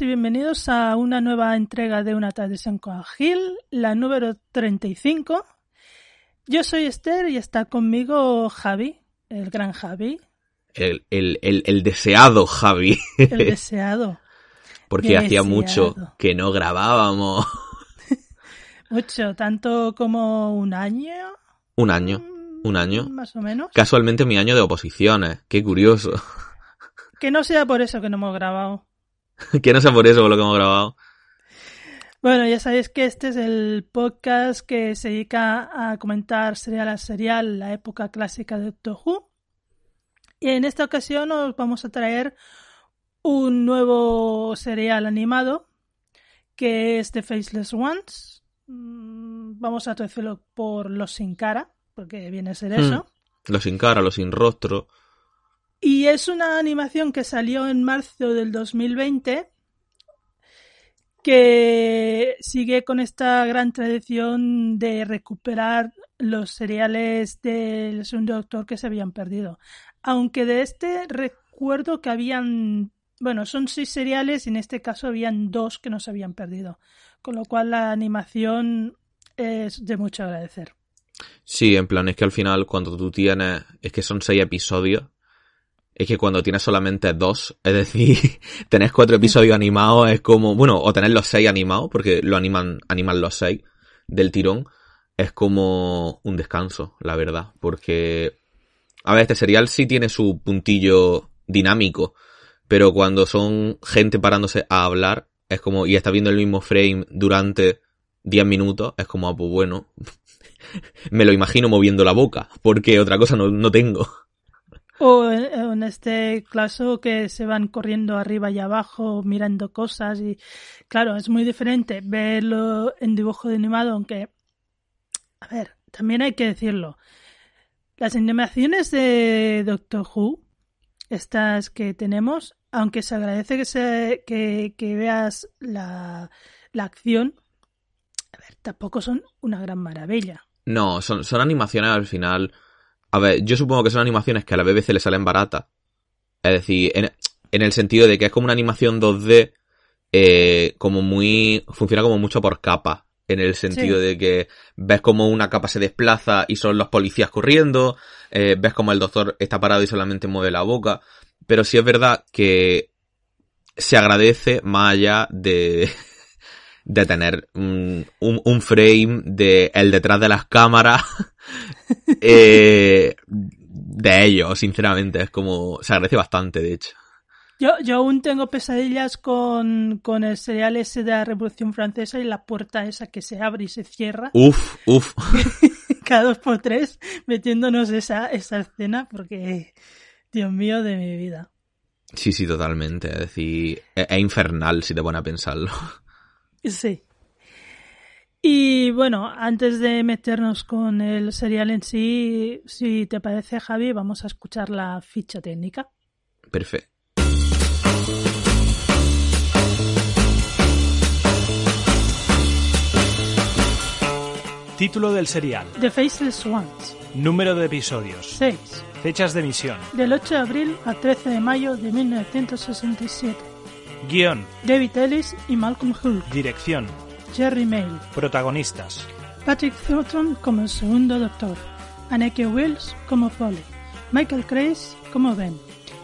Y bienvenidos a una nueva entrega de Una tarde en Coagil, la número 35. Yo soy Esther y está conmigo Javi, el gran Javi, El, el, el, el deseado Javi. el deseado. Porque hacía mucho que no grabábamos. Mucho, tanto como un año, Un año. Un año. más o menos. Casualmente mi año de oposiciones. Qué curioso. Que no sea por eso que no hemos grabado. Que no sea por eso por lo que hemos grabado. Bueno, ya sabéis que este es el podcast que se dedica a comentar serial a serial la época clásica de Doctor Who. Y en esta ocasión os vamos a traer un nuevo serial animado que es The Faceless Ones. Mm, Vamos a traducirlo por Los Sin Cara, porque viene a ser eso. Los sin cara, los sin rostro. Y es una animación que salió en marzo del 2020 que sigue con esta gran tradición de recuperar los seriales del segundo doctor que se habían perdido. Aunque de este recuerdo que habían, bueno, son seis seriales y en este caso habían dos que no se habían perdido. Con lo cual la animación es de mucho agradecer. Sí, en plan, es que al final cuando tú tienes, es que son seis episodios, es que cuando tienes solamente dos, es decir, tenés cuatro episodios animados, es como, bueno, o tener los seis animados, porque lo animan, animan los seis del tirón, es como un descanso, la verdad, porque, a ver, este serial sí tiene su puntillo dinámico, pero cuando son gente parándose a hablar, es como, y está viendo el mismo frame durante 10 minutos, es como, ah, pues bueno, me lo imagino moviendo la boca, porque otra cosa no, no tengo. O en en este caso que se van corriendo arriba y abajo mirando cosas y claro, es muy diferente verlo en dibujo de animado, aunque a ver, también hay que decirlo. Las animaciones de Doctor Who, estas que tenemos, aunque se agradece que se que, que veas la, la acción, tampoco son una gran maravilla. No, son, son animaciones al final. A ver, yo supongo que son animaciones que a la BBC le salen baratas. Es decir, en, en el sentido de que es como una animación 2D, eh, como muy. funciona como mucho por capas. En el sentido Sí. de que ves como una capa se desplaza y son los policías corriendo, eh, ves como el doctor está parado y solamente mueve la boca. Pero sí es verdad que se agradece más allá de, de tener un, un, un frame de el detrás de las cámaras eh, de ellos, sinceramente. Es como, se agradece bastante, de hecho. Yo, yo aún tengo pesadillas con, con el serial ese de la Revolución Francesa y la puerta esa que se abre y se cierra Uf, uf. cada dos por tres metiéndonos esa, esa escena porque, Dios mío, de mi vida. Sí, sí, totalmente. Es decir, es, es infernal si te pones a pensarlo. Sí. Y bueno, antes de meternos con el serial en sí, si te parece, Javi, vamos a escuchar la ficha técnica. Perfecto. Título del serial. The Faceless Ones, Número de episodios. 6. Fechas de emisión. Del 8 de abril al 13 de mayo de 1967. Guión. David Ellis y Malcolm Hulk. Dirección. Jerry Mail. Protagonistas. Patrick Thornton como el segundo doctor. Anneke Wills como Polly. Michael Grace como Ben.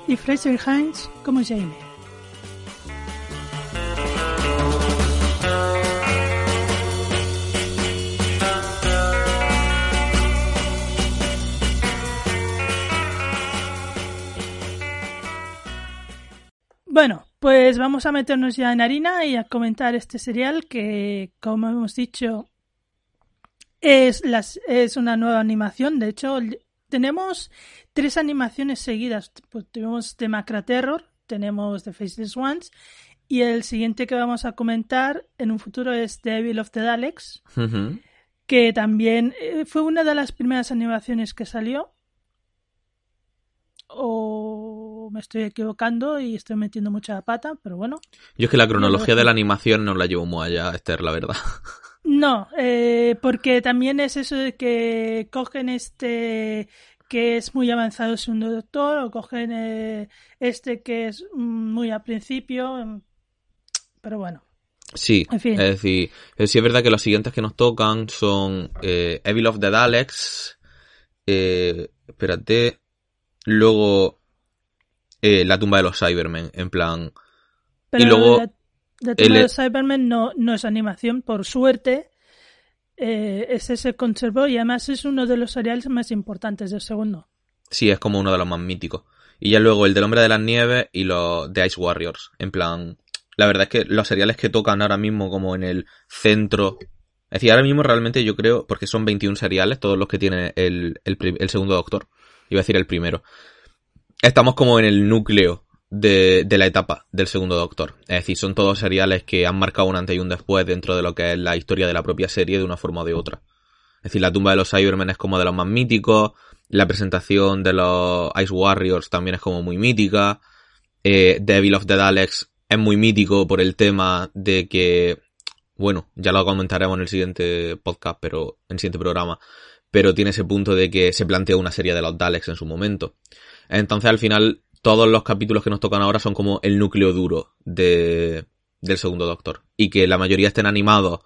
y Fraser Hines como Jamie. Pues vamos a meternos ya en harina y a comentar este serial que, como hemos dicho, es, las, es una nueva animación. De hecho, tenemos tres animaciones seguidas. Pues tenemos The Macra Terror, tenemos The Faceless Ones y el siguiente que vamos a comentar en un futuro es The Evil of the Daleks, que también eh, fue una de las primeras animaciones que salió. O me estoy equivocando y estoy metiendo mucha pata, pero bueno. Yo es que la cronología de la animación no la llevo muy allá, Esther, la verdad. No, eh, porque también es eso de que cogen este que es muy avanzado el segundo doctor o cogen eh, este que es muy al principio. mm, Pero bueno, Sí, En fin. es decir, eh, sí es verdad que los siguientes que nos tocan son eh, Evil of the Daleks, eh, espérate, luego eh, La tumba de los Cybermen, en plan, pero luego la, la el- tema de Cybermen no, no es animación, por suerte. Eh, ese se conservó y además es uno de los seriales más importantes del segundo. sí, es como uno de los más míticos. Y ya luego el del Hombre de las Nieves y los de Ice Warriors, en plan, la verdad es que los seriales que tocan ahora mismo como en el centro, es decir, ahora mismo realmente yo creo, porque son 21 seriales, todos los que tiene el, el, el segundo Doctor, iba a decir el primero, estamos como en el núcleo de, de la etapa del segundo Doctor. Es decir, son todos seriales que han marcado un antes y un después dentro de lo que es la historia de la propia serie de una forma o de otra. Es decir, la tumba de los Cybermen es como de los más míticos, la presentación de los Ice Warriors también es como muy mítica, eh, Devil of the Daleks es muy mítico por el tema de que, bueno, ya lo comentaremos en el siguiente podcast, pero en el siguiente programa, pero tiene ese punto de que se plantea una serie de los Daleks en su momento. Entonces, al final, todos los capítulos que nos tocan ahora son como el núcleo duro de, del segundo Doctor. Y que la mayoría estén animados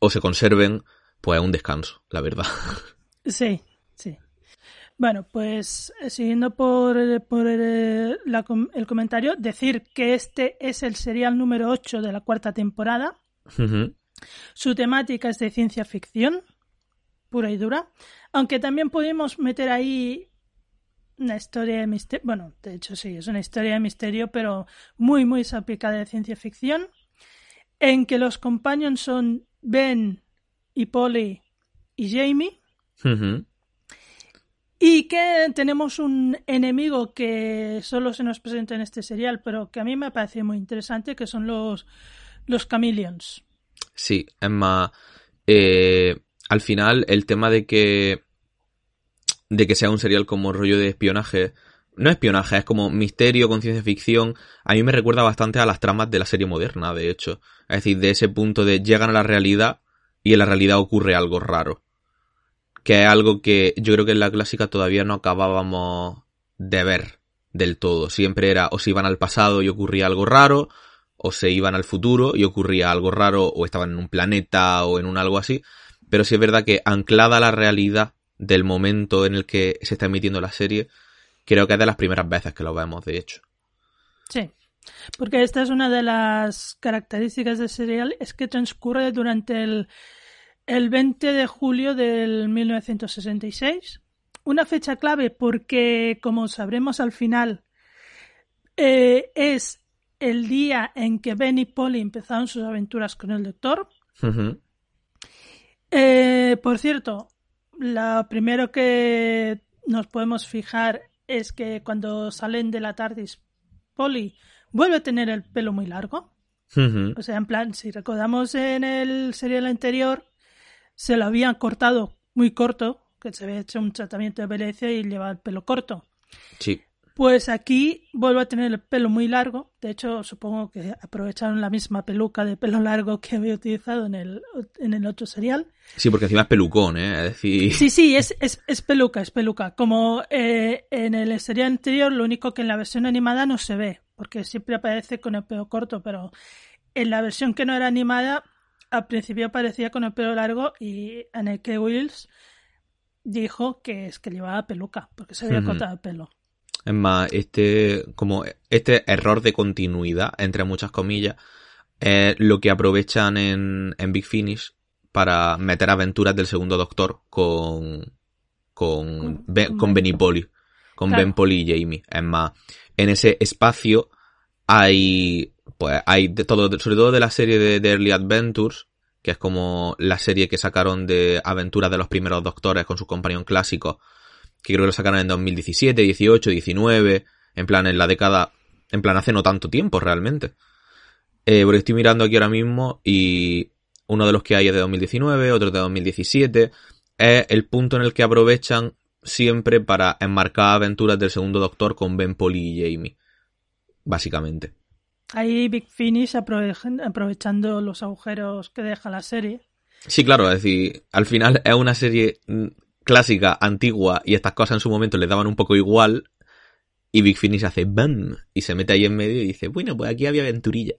o se conserven, pues es un descanso, la verdad. Sí, sí. Bueno, pues eh, siguiendo por, eh, por eh, la el comentario, decir que este es el serial número 8 de la cuarta temporada. Su temática es de ciencia ficción, pura y dura, aunque también podemos meter ahí una historia de misterio. Bueno, de hecho sí, es una historia de misterio, pero muy, muy salpicada de ciencia ficción, en que los companions son Ben y Polly y Jamie. Y que tenemos un enemigo que solo se nos presenta en este serial, pero que a mí me parece muy interesante, que son los, los chameleons. Sí, más, eh, al final el tema de que de que sea un serial como rollo de espionaje, no espionaje, es como misterio con ciencia ficción, a mí me recuerda bastante a las tramas de la serie moderna, de hecho. Es decir, de ese punto de llegan a la realidad y en la realidad ocurre algo raro. Que es algo que yo creo que en la clásica todavía no acabábamos de ver del todo. Siempre era o se iban al pasado y ocurría algo raro, o se iban al futuro y ocurría algo raro, o estaban en un planeta o en un algo así. Pero sí es verdad que anclada a la realidad del momento en el que se está emitiendo la serie, creo que es de las primeras veces que lo vemos, de hecho. Sí, porque esta es una de las características del serial, es que transcurre durante el, el 20 de julio del 1966. Una fecha clave porque, como sabremos al final, eh, es el día en que Ben y Polly empezaron sus aventuras con el Doctor. Eh, por cierto, lo primero que nos podemos fijar es que cuando salen de la TARDIS, Polly vuelve a tener el pelo muy largo. O sea, en plan, si recordamos en el serial anterior, se lo habían cortado muy corto, que se había hecho un tratamiento de belleza y lleva el pelo corto. Sí. Pues aquí vuelve a tener el pelo muy largo. De hecho, supongo que aprovecharon la misma peluca de pelo largo que había utilizado en el, en el otro serial. Sí, porque encima es pelucón, ¿eh? Es decir... Sí, sí, es, es, es peluca, es peluca. Como eh, en el serial anterior, lo único que en la versión animada no se ve, porque siempre aparece con el pelo corto, pero en la versión que no era animada, al principio aparecía con el pelo largo y Anneke Wills dijo que es que llevaba peluca, porque se había cortado el pelo. Es más, este, como este error de continuidad, entre muchas comillas, es lo que aprovechan en, en Big Finish para meter aventuras del segundo Doctor con, con, Ben, con Benny Polly. Con Claro. Y Jamie. Es más, en ese espacio hay, pues, hay de todo, sobre todo de la serie de, de Early Adventures, que es como la serie que sacaron de aventuras de los primeros doctores con sus compañeros clásicos, que creo que lo sacaron en 2017, 18, 19, en plan en la década, en plan hace no tanto tiempo realmente. Eh, porque estoy mirando aquí ahora mismo y uno de los que hay es de 2019, otro de 2017, es el punto en el que aprovechan siempre para enmarcar aventuras del segundo doctor con Ben Polly y Jamie. Básicamente. Ahí Big Finish aprove- aprovechando los agujeros que deja la serie. Sí, claro, es decir, al final es una serie mm, clásica, antigua, y estas cosas en su momento le daban un poco igual, y Big Finish hace BAM, y se mete ahí en medio y dice, bueno, pues aquí había aventurilla.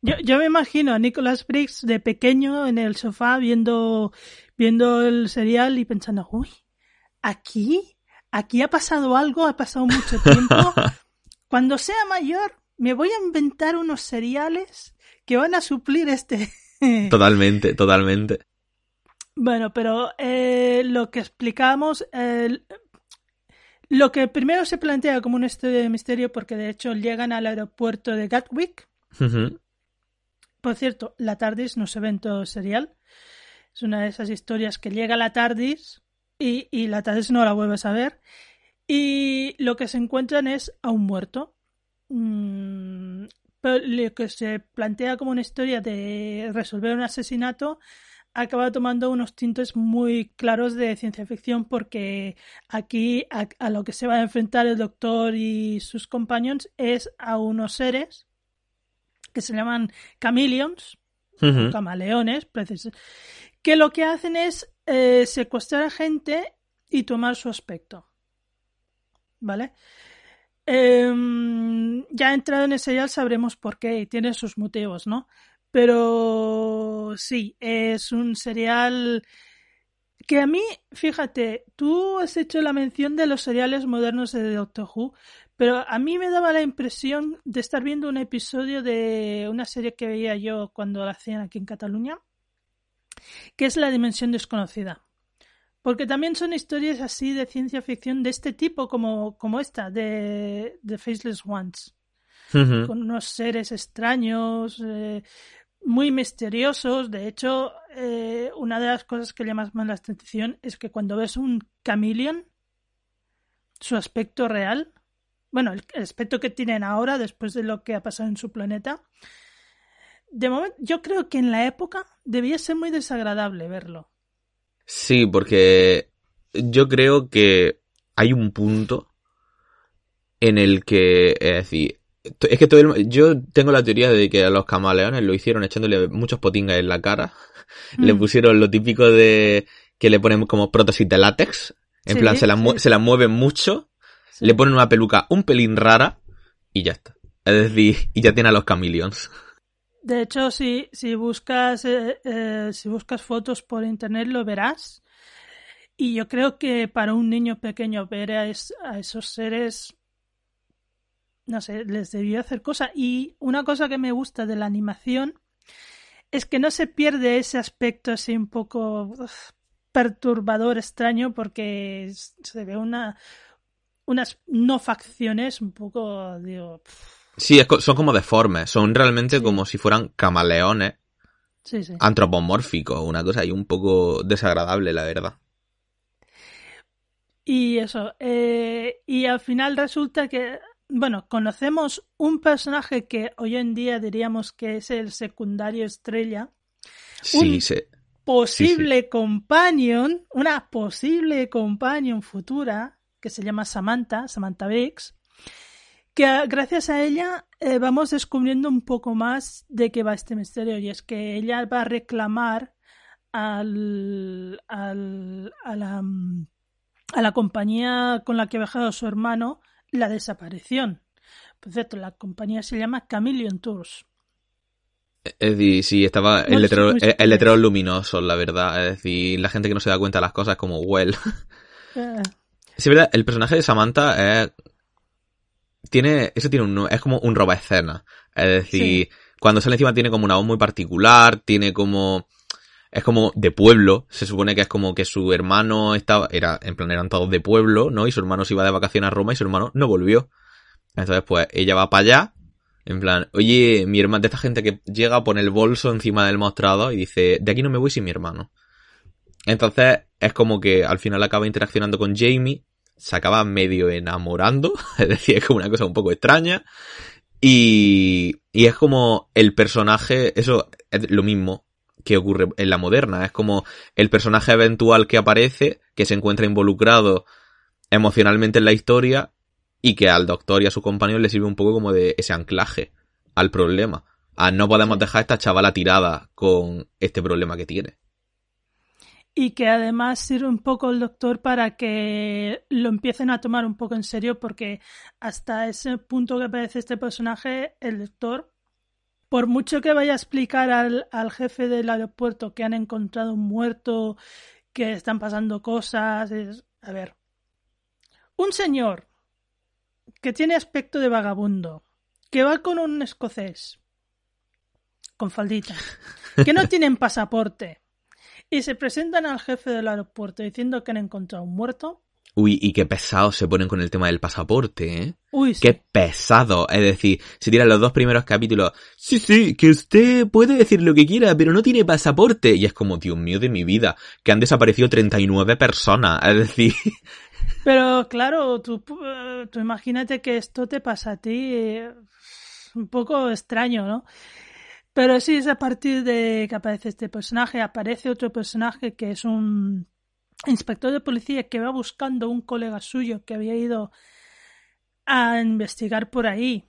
Yo, yo me imagino a Nicholas Briggs de pequeño en el sofá viendo, viendo el serial y pensando, uy, aquí, aquí ha pasado algo, ha pasado mucho tiempo. Cuando sea mayor, me voy a inventar unos seriales que van a suplir este. Totalmente, totalmente. Bueno, pero eh, lo que explicamos, eh, lo que primero se plantea como un estudio de misterio, porque de hecho llegan al aeropuerto de Gatwick. Por cierto, la TARDIS no se ve en todo serial. Es una de esas historias que llega la TARDIS y, y la TARDIS no la vuelves a ver. Y lo que se encuentran es a un muerto. Mm, pero lo que se plantea como una historia de resolver un asesinato acaba tomando unos tintes muy claros de ciencia ficción porque aquí a, a lo que se va a enfrentar el doctor y sus compañeros es a unos seres que se llaman chameleons, Ujú. camaleones, precis- que lo que hacen es eh, secuestrar a gente y tomar su aspecto. ¿Vale? Em, ya entrado en ese serial sabremos por qué y tiene sus motivos, ¿no? Pero sí, es un serial que a mí, fíjate, tú has hecho la mención de los seriales modernos de Doctor Who, pero a mí me daba la impresión de estar viendo un episodio de una serie que veía yo cuando la hacían aquí en Cataluña, que es La Dimensión Desconocida. Porque también son historias así de ciencia ficción de este tipo, como, como esta, de, de Faceless Ones con unos seres extraños, eh, muy misteriosos. De hecho, eh, una de las cosas que llama más la atención es que cuando ves un chameleon, su aspecto real, bueno, el, el aspecto que tienen ahora después de lo que ha pasado en su planeta, de momento, yo creo que en la época debía ser muy desagradable verlo. Sí, porque yo creo que hay un punto en el que, es decir, es que todo el- yo tengo la teoría de que a los camaleones lo hicieron echándole muchos potingas en la cara. Le Mm. pusieron lo típico de que le ponen como prótesis de látex. En Sí, plan, se la, sí. se la mueven mucho, Sí. le ponen una peluca un pelín rara y ya está. Es decir, y ya tiene a los chameleons. De hecho, si, si buscas eh, eh, si buscas fotos por internet lo verás. Y yo creo que para un niño pequeño ver a, es- a esos seres, no sé, les debió hacer cosa. Y una cosa que me gusta de la animación es que no se pierde ese aspecto así un poco uf, perturbador, extraño, porque se ve una unas no facciones un poco, digo, Sí, es son como deformes, son realmente Sí. como si fueran camaleones sí, sí. antropomórficos, una cosa ahí un poco desagradable, la verdad. Y eso, eh, y al final resulta que, bueno, conocemos un personaje que hoy en día diríamos que es el secundario estrella, Sí, Un- posible companion, una posible companion futura, que se llama Samantha, Samantha Biggs, que a- gracias a ella eh, vamos descubriendo un poco más de qué va este misterio, y es que ella va a reclamar al, al- a, la, mm, a la compañía con la que ha viajado su hermano la desaparición. Por cierto, la compañía se llama Chameleon Tours. Es decir, sí, estaba el letrero, muy el, letrero luminoso, la verdad. Es decir, la gente que no se da cuenta de las cosas es como, well. Eh, Sí, es verdad, el personaje de Samantha es tiene, eso tiene un, es como un roba escena. Es decir, cuando sale encima tiene como una voz muy particular, tiene como, es como de pueblo, se supone que es como que su hermano estaba, era, en plan eran todos de pueblo, ¿no? Y su hermano se iba de vacaciones a Roma y su hermano no volvió. Entonces pues ella va para allá, en plan, oye, mi hermano, de esta gente que llega, pone el bolso encima del mostrador y dice, de aquí no me voy sin mi hermano. Entonces es como que al final acaba interaccionando con Jamie, se acaba medio enamorando, es decir, es como una cosa un poco extraña. Y, y es como el personaje, eso es lo mismo que ocurre en la moderna, es como el personaje eventual que aparece, que se encuentra involucrado emocionalmente en la historia y que al doctor y a su compañero le sirve un poco como de ese anclaje al problema. A no podemos dejar a esta chavala tirada con este problema que tiene. Y que además sirve un poco el doctor para que lo empiecen a tomar un poco en serio porque hasta ese punto que aparece este personaje, el doctor, por mucho que vaya a explicar al, al jefe del aeropuerto que han encontrado un muerto, que están pasando cosas, es, a ver, un señor que tiene aspecto de vagabundo, que va con un escocés, con faldita, que no tienen pasaporte, y se presentan al jefe del aeropuerto diciendo que han encontrado un muerto. Uy, y qué pesados se ponen con el tema del pasaporte, ¿eh? Uy, sí. Qué pesado. Es decir, si tiran los dos primeros capítulos, sí, sí, que usted puede decir lo que quiera, pero no tiene pasaporte. Y es como, Dios mío de mi vida, que han desaparecido 39 personas. Es decir... Pero claro, tú, eh, tú imagínate que esto te pasa a ti. Eh, un poco extraño, ¿no? Pero sí, es a partir de que aparece este personaje, aparece otro personaje que es un inspector de policía que va buscando un colega suyo que había ido a investigar por ahí,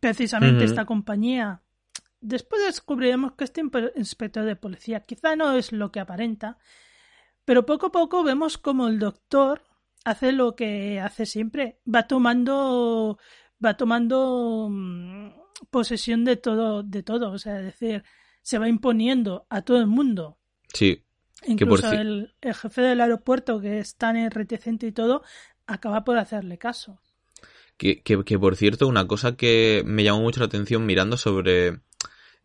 precisamente esta compañía. Después descubriremos que este inspector de policía quizá no es lo que aparenta, pero poco a poco vemos como el doctor hace lo que hace siempre, va tomando va tomando mm, posesión de todo, de todo, o sea, es decir, se va imponiendo a todo el mundo. Sí. Incluso el, jefe del aeropuerto, que es tan reticente y todo, acaba por hacerle caso. Que, que, por cierto, una cosa que me llamó mucho la atención mirando sobre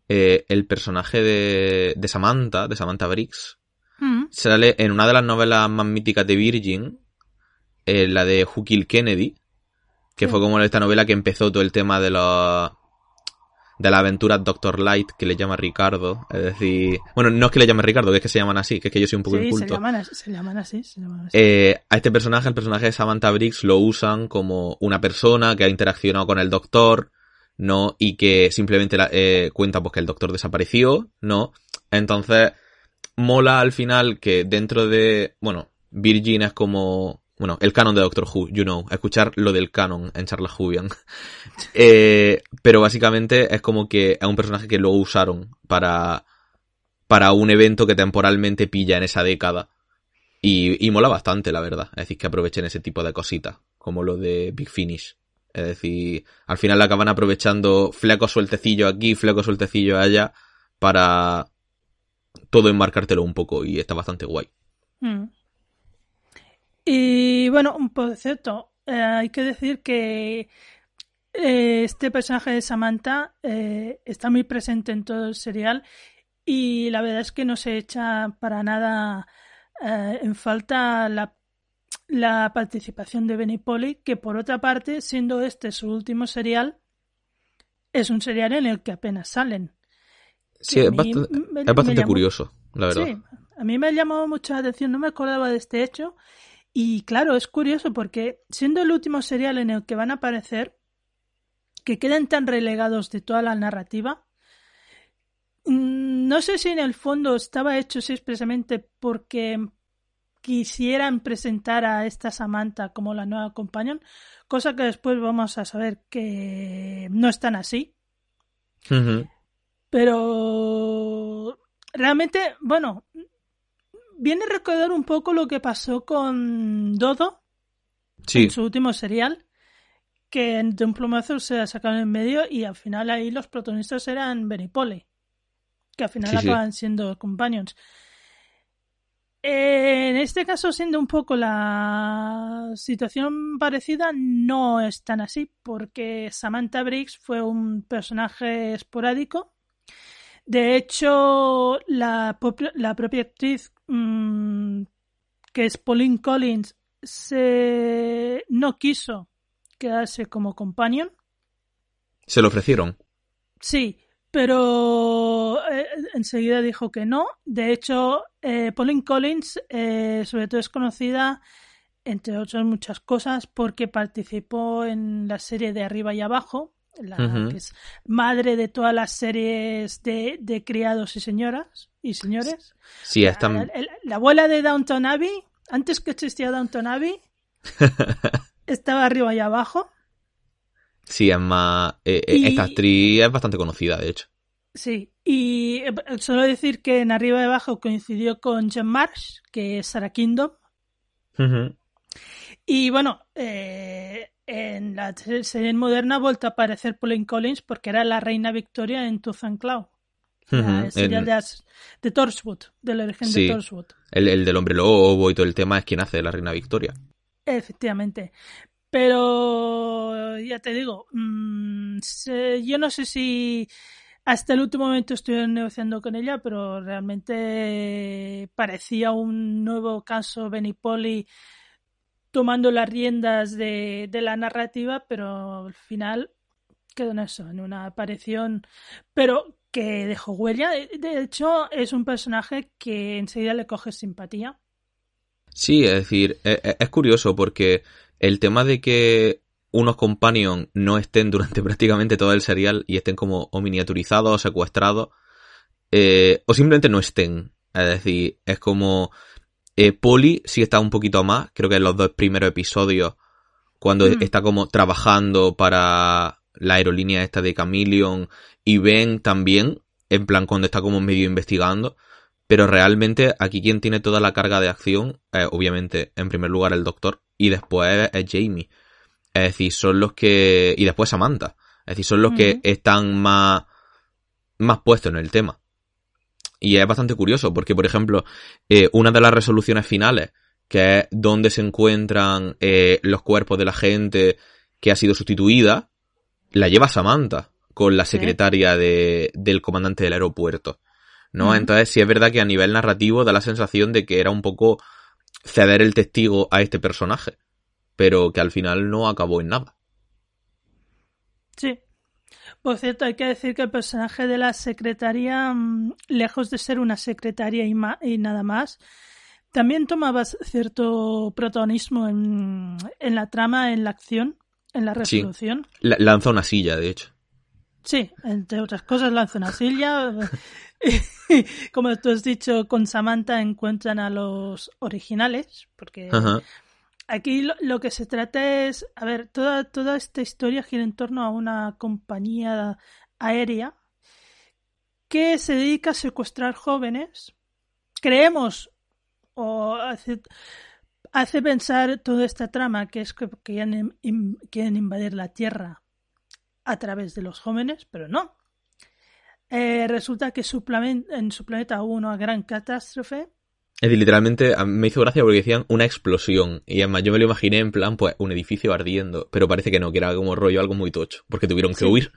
eh, el personaje de, de, Samantha, de Samantha Briggs, mm. sale en una de las novelas más míticas de Virgin, eh, la de Who Killed Kennedy, que fue como esta novela que empezó todo el tema de los de la aventura Doctor Light que le llama Ricardo. Es decir, bueno, no es que le llame Ricardo, que es que se llaman así, que es que yo soy un poco sí, inculto. Se llaman, se llaman así, se llaman así. Eh, a este personaje, el personaje de Samantha Briggs, lo usan como una persona que ha interaccionado con el doctor, ¿no? Y que simplemente la, eh, cuenta pues que el doctor desapareció, ¿no? Entonces, mola al final que dentro de, bueno, Virgin es como bueno, el canon de Doctor Who, you know, escuchar lo del canon en Charlas Jubian. eh, pero básicamente es como que es un personaje que luego usaron para, para un evento que temporalmente pilla en esa década. Y, y mola bastante, la verdad. Es decir, que aprovechen ese tipo de cositas, como lo de Big Finish. Es decir, al final acaban aprovechando fleco sueltecillo aquí, fleco sueltecillo allá, para todo enmarcártelo un poco y está bastante guay. Mm. Y bueno, por cierto, eh, hay que decir que eh, este personaje de Samantha eh, está muy presente en todo el serial y la verdad es que no se echa para nada en falta la, la participación de Benny Polly, que por otra parte, siendo este su último serial, es un serial en el que apenas salen. Sí, es, bastante, me, es bastante llamó, curioso, la verdad. Sí, a mí me llamó mucho la atención, no me acordaba de este hecho y claro, es curioso porque siendo el último serial en el que van a aparecer, que queden tan relegados de toda la narrativa, mm, no sé si en el fondo estaba hecho así expresamente porque quisieran presentar a esta Samantha como la nueva companion, cosa que después vamos a saber que no están así. Uh -huh. Pero realmente, bueno, viene a recordar un poco lo que pasó con Dodo sí. en su último serial, que de un plumazo se sacaron en medio y al final ahí los protagonistas eran Benny Polly, que al final Sí, sí. acaban siendo companions. Eh, en este caso, siendo un poco la situación parecida, no es tan así, porque Samantha Briggs fue un personaje esporádico. De hecho, la, la propia actriz, mmm, que es Pauline Collins, se no quiso quedarse como companion. ¿Se lo ofrecieron? Sí, pero eh, enseguida dijo que no. De hecho, eh, Pauline Collins eh, sobre todo es conocida, entre otras muchas cosas, porque participó en la serie de Arriba y Abajo, la, que es madre de todas las series de, de criados y señoras y señores. Sí, está... La, la, la, abuela de Downton Abbey, antes que existía Downton Abbey, estaba arriba y abajo. Sí, es más. Eh, y... Esta actriz es bastante conocida, de hecho. Sí, y solo decir que en Arriba y Abajo coincidió con John Marsh, que es Sarah Kingdom. Uh -huh. Y bueno, eh, en la serie moderna ha vuelto a aparecer Pauline Collins porque era la reina Victoria en Tooth and Claw. Uh -huh. La serie el... de, de Torchwood, del origen sí, de Torchwood. El, el, del hombre lobo y todo el tema es quien hace de la reina Victoria. Efectivamente. Pero ya te digo, mmm, yo no sé si hasta el último momento estoy negociando con ella, pero realmente parecía un nuevo caso Benipoli tomando las riendas de, de, la narrativa, pero al final quedó en eso, en una aparición, pero que dejó huella. De hecho, es un personaje que enseguida le coge simpatía. Sí, es decir, es, es curioso porque el tema de que unos companions no estén durante prácticamente todo el serial y estén como o miniaturizados o secuestrados eh, o simplemente no estén. Es decir, es como eh, Polly sí está un poquito más, creo que en los dos primeros episodios, cuando mm. está como trabajando para la aerolínea esta de Chameleon y Ben también, en plan cuando está como medio investigando, pero realmente aquí quien tiene toda la carga de acción, eh, obviamente en primer lugar el doctor y después es Jamie. Es decir, son los que. Y después Samantha. Es decir, son los uh -huh. que están más. más puestos en el tema. Y es bastante curioso, porque, por ejemplo, eh, una de las resoluciones finales, que es donde se encuentran eh, los cuerpos de la gente que ha sido sustituida, la lleva Samantha, con la secretaria de, del comandante del aeropuerto. ¿No? Uh -huh. Entonces, sí es verdad que a nivel narrativo da la sensación de que era un poco ceder el testigo a este personaje pero que al final no acabó en nada. Sí. Por cierto, hay que decir que el personaje de la secretaria, mm, lejos de ser una secretaria y, y nada más, también tomaba cierto protagonismo en, en, la trama, en la acción, en la resolución. Sí. Lanza una silla, de hecho. Sí, entre otras cosas lanza una silla. Como tú has dicho, con Samantha encuentran a los originales, porque Ajá. Aquí lo, que se trata es, a ver, toda, toda esta historia gira en torno a una compañía aérea que se dedica a secuestrar jóvenes. Creemos, o hace, hace pensar toda esta trama, que es que quieren, quieren invadir la Tierra a través de los jóvenes, pero no. Eh, resulta que en su planeta hubo una gran catástrofe es decir, literalmente me hizo gracia porque decían una explosión. Y además yo me lo imaginé en plan, pues, un edificio ardiendo. Pero parece que no, que era como rollo algo muy tocho. Porque tuvieron que sí. huir.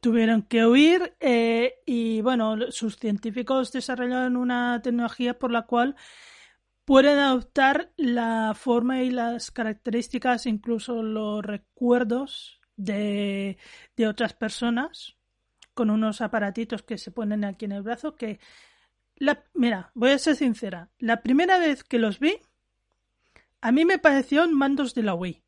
Tuvieron que huir eh, y bueno, sus científicos desarrollaron una tecnología por la cual pueden adoptar la forma y las características, incluso los recuerdos de, de otras personas con unos aparatitos que se ponen aquí en el brazo que la, mira, voy a ser sincera. La primera vez que los vi, a mí me parecieron mandos de la Wii.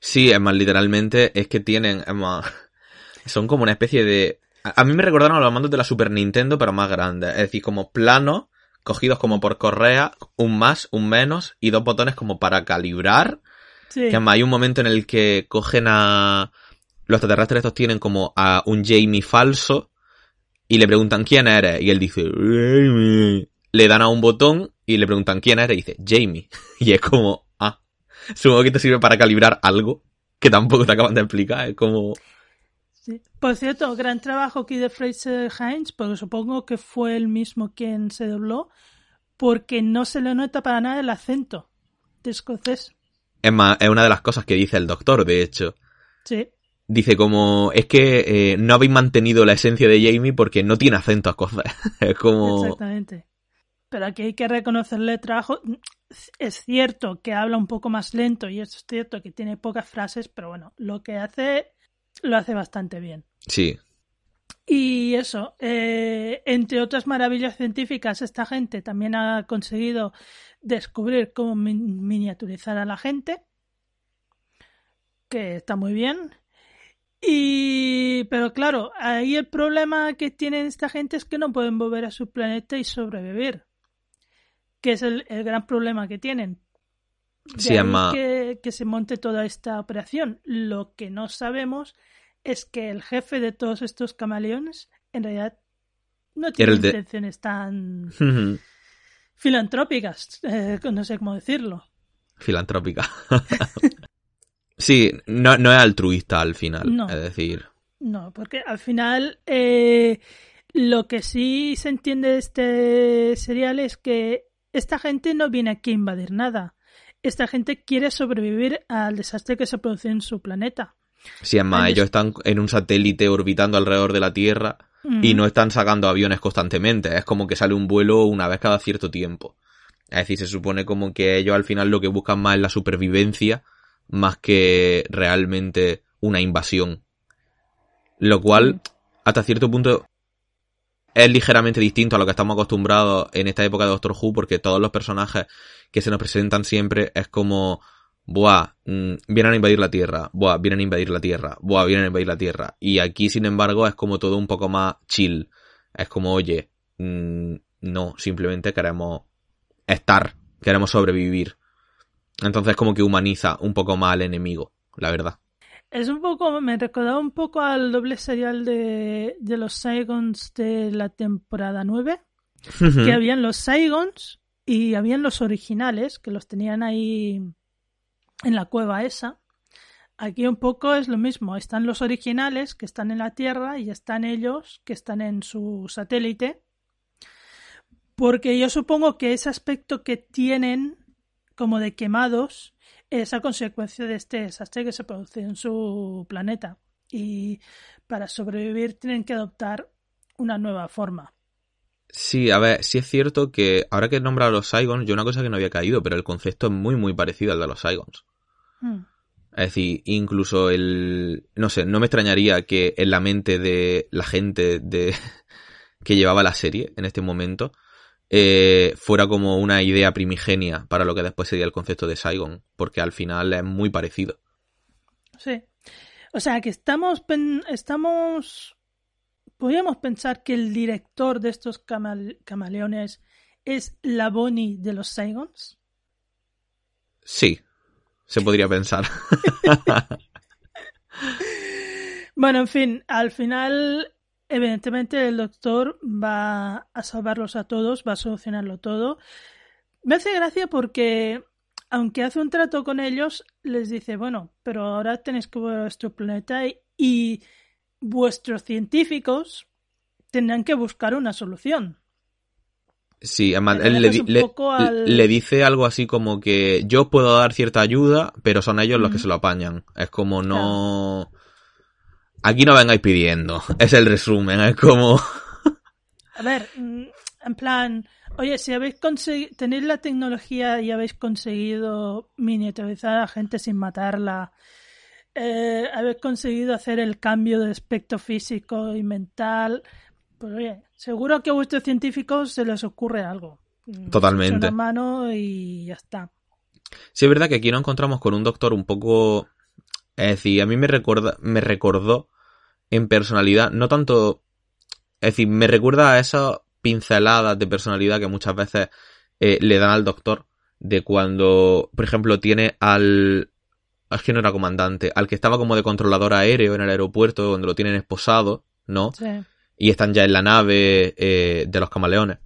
Sí, es más, literalmente es que tienen, es más, son como una especie de... A mí me recordaron a los mandos de la Super Nintendo, pero más grandes. Es decir, como planos, cogidos como por correa, un más, un menos, y dos botones como para calibrar. Sí. Que además hay un momento en el que cogen a... Los extraterrestres estos tienen como a un Jamie falso, y le preguntan quién eres y él dice Jamie. le dan a un botón y le preguntan quién eres y dice Jamie y es como ah supongo que te sirve para calibrar algo que tampoco te acaban de explicar es como sí. por cierto gran trabajo aquí de Fraser Hines porque supongo que fue el mismo quien se dobló porque no se le nota para nada el acento de escocés. Es más, es una de las cosas que dice el doctor, de hecho. Sí. Dice como, es que eh, no habéis mantenido la esencia de Jamie porque no tiene acento escocés. es como... Exactamente. Pero aquí hay que reconocerle trabajo. Es cierto que habla un poco más lento y es cierto que tiene pocas frases, pero bueno, lo que hace lo hace bastante bien. Sí. Y eso, eh, entre otras maravillas científicas, esta gente también ha conseguido descubrir cómo min- miniaturizar a la gente, que está muy bien. Y, pero claro, ahí el problema que tienen esta gente es que no pueden volver a su planeta y sobrevivir, que es el, el gran problema que tienen. De Sí, que, que se monte toda esta operación. Lo que no sabemos es que el jefe de todos estos camaleones en realidad no tiene de- intenciones tan filantrópicas, eh, no sé cómo decirlo. Filantrópica. sí, no, no es altruista al final. No. Es decir, No, porque al final eh, lo que sí se entiende de este serial es que esta gente no viene aquí a invadir nada. Esta gente quiere sobrevivir al desastre que se produce en su planeta. si es más, ellos están en un satélite orbitando alrededor de la Tierra y no están sacando aviones constantemente. Es como que sale un vuelo una vez cada cierto tiempo. Es decir, se supone como que ellos al final lo que buscan más es la supervivencia más que realmente una invasión. Lo cual, hasta cierto punto, es ligeramente distinto a lo que estamos acostumbrados en esta época de Doctor Who, porque todos los personajes que se nos presentan siempre es como, buah, mm, vienen a invadir la Tierra, buah, vienen a invadir la Tierra, buah, vienen a invadir la Tierra. Y aquí, sin embargo, es como todo un poco más chill. Es como, oye, mm, no, simplemente queremos estar, queremos sobrevivir. Entonces como que humaniza un poco más al enemigo, la verdad. Es un poco, me recordaba un poco al doble serial de, de los Saigons de la temporada 9, que habían los Saigons y habían los originales, que los tenían ahí en la cueva esa. Aquí un poco es lo mismo, están los originales que están en la Tierra y están ellos que están en su satélite. Porque yo supongo que ese aspecto que tienen como de quemados es a consecuencia de este desastre que se produce en su planeta. Y para sobrevivir tienen que adoptar una nueva forma. Sí, a ver, sí es cierto que ahora que nombra a los Saigons, yo una cosa que no había caído, pero el concepto es muy muy parecido al de los Saigons. Mm. Es decir, incluso el... No sé, no me extrañaría que en la mente de la gente de que llevaba la serie en este momento eh, fuera como una idea primigenia para lo que después sería el concepto de Saigon, porque al final es muy parecido. Sí. O sea que estamos, estamos, podríamos pensar que el director de estos camal- camaleones es la Bonnie de los Saigons. Sí, se podría pensar. Bueno, en fin, al final, evidentemente el doctor va a salvarlos a todos, va a solucionarlo todo. Me hace gracia porque, aunque hace un trato con ellos, les dice, bueno, pero ahora tenéis que volver a vuestro planeta y, y vuestros científicos tendrán que buscar una solución. Sí, además, Le él le, le- poco al- le dice algo así como que yo puedo dar cierta ayuda, pero son ellos los que se lo apañan. Es como no... Aquí no vengáis pidiendo, es el resumen, es como... A ver, mm, en plan, oye, si habéis conseguido, tenéis la tecnología y habéis conseguido miniaturizar a la gente sin matarla, eh, habéis conseguido hacer el cambio de aspecto físico y mental, pues oye, seguro que a vuestros científicos se les ocurre algo. Mm, Totalmente. Una mano y ya está. Sí, es verdad que aquí nos encontramos con un doctor un poco. Es decir, a mí me recuerda, me recordó en personalidad, no tanto. Es decir, me recuerda a esas pinceladas de personalidad que muchas veces eh, le dan al doctor. De cuando, por ejemplo, tiene al. Es que no era comandante, al que estaba como de controlador aéreo en el aeropuerto, donde lo tienen esposado, ¿no? Sí. y están ya en la nave eh, de los camaleones.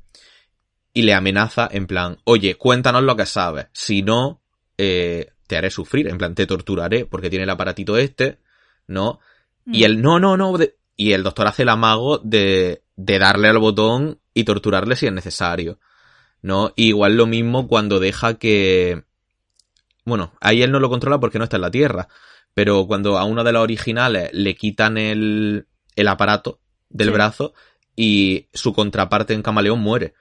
Y le amenaza en plan, oye, cuéntanos lo que sabes. Si no, eh, te haré sufrir. En plan, te torturaré porque tiene el aparatito este, ¿no? Y Mm. él, no, no, no. de- Y el doctor hace el amago de, de darle al botón y torturarle si es necesario. ¿no? igual lo mismo cuando deja que... Bueno, ahí él no lo controla porque no está en la Tierra, pero cuando a uno de los originales le quitan el, el aparato del Sí. brazo y su contraparte en Camaleón muere.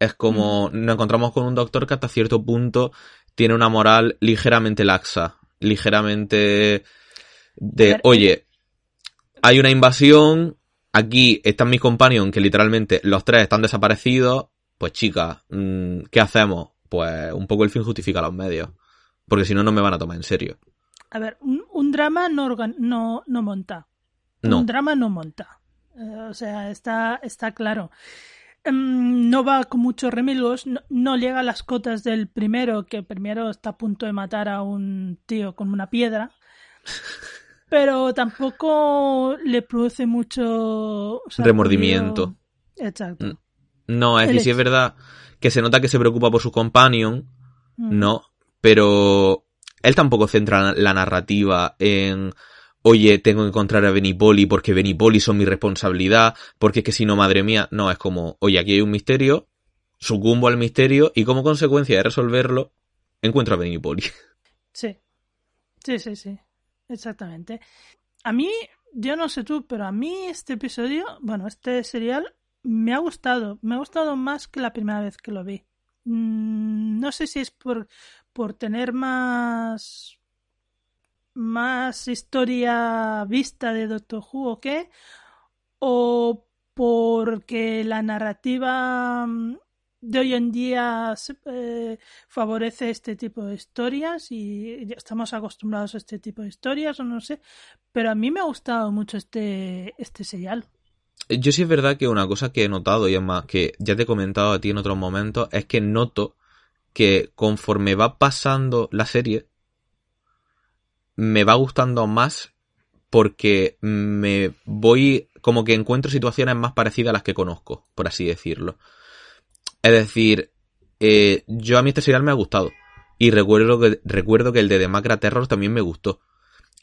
Es como nos encontramos con un doctor que hasta cierto punto tiene una moral ligeramente laxa, ligeramente de, oye, hay una invasión, aquí están mis compañeros que literalmente los tres están desaparecidos, pues chicas, mm, ¿qué hacemos? Pues un poco el fin justifica los medios, porque si no, no me van a tomar en serio. A ver, un, un drama no, organ- no, no monta. No. Un drama no monta. Eh, o sea, está, está claro. Em, no va con muchos remilgos, no, no llega a las cotas del primero, que primero está a punto de matar a un tío con una piedra. Pero tampoco le produce mucho. Remordimiento. Exacto. No, es decir, sí es verdad que se nota que se preocupa por su companion, Mm. no, pero él tampoco centra la narrativa en, oye, tengo que encontrar a Benipoli porque Benipoli son mi responsabilidad, porque es que si no, madre mía, no, es como, oye, aquí hay un misterio, sucumbo al misterio y como consecuencia de resolverlo, encuentro a Benipoli. Sí, sí, sí, sí, exactamente. A mí, yo no sé tú, pero a mí este episodio, bueno, este serial me ha gustado, me ha gustado más que la primera vez que lo vi. Mm, No sé si es por, por tener más, más historia vista de Doctor Who o qué, o porque la narrativa mm, de hoy en día eh, favorece este tipo de historias y estamos acostumbrados a este tipo de historias o no sé, pero a mí me ha gustado mucho este, este serial. Yo sí es verdad que una cosa que he notado, y es más, que ya te he comentado a ti en otros momentos, es que noto que conforme va pasando la serie, me va gustando más porque me voy, como que encuentro situaciones más parecidas a las que conozco, por así decirlo. Es decir, eh, yo a mí este serial me ha gustado. Y recuerdo que, recuerdo que el de The Macra Terror también me gustó.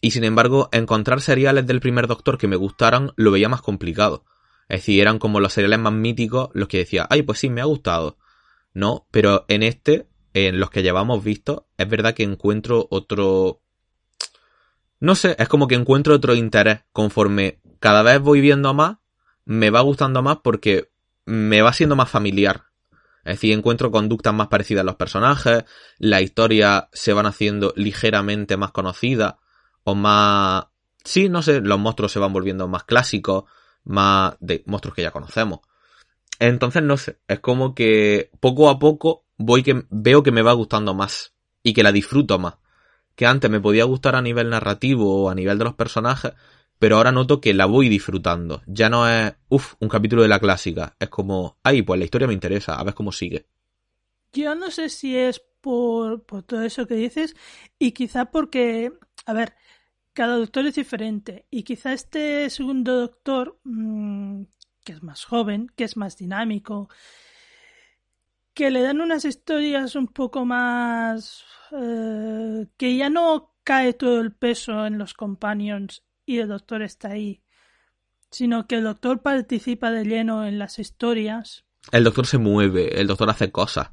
Y sin embargo, encontrar seriales del primer Doctor que me gustaran lo veía más complicado. Es decir, eran como los seriales más míticos los que decía, ay, pues sí, me ha gustado. No, pero en este, en los que llevamos visto, es verdad que encuentro otro... No sé, es como que encuentro otro interés. Conforme cada vez voy viendo más, me va gustando más porque me va siendo más familiar. Es decir, encuentro conductas más parecidas a los personajes, las historias se van haciendo ligeramente más conocidas o más... Sí, no sé, los monstruos se van volviendo más clásicos, más de monstruos que ya conocemos. Entonces, no sé, es como que poco a poco voy que veo que me va gustando más y que la disfruto más. Que antes me podía gustar a nivel narrativo o a nivel de los personajes, pero ahora noto que la voy disfrutando. Ya no es, uff, un capítulo de la clásica. Es como, ay, pues la historia me interesa, a ver cómo sigue. Yo no sé si es por, por todo eso que dices y quizá porque, a ver, cada doctor es diferente y quizá este segundo doctor, mmm, que es más joven, que es más dinámico, que le dan unas historias un poco más... Eh, que ya no cae todo el peso en los companions y el doctor está ahí, sino que el doctor participa de lleno en las historias. El doctor se mueve, el doctor hace cosas.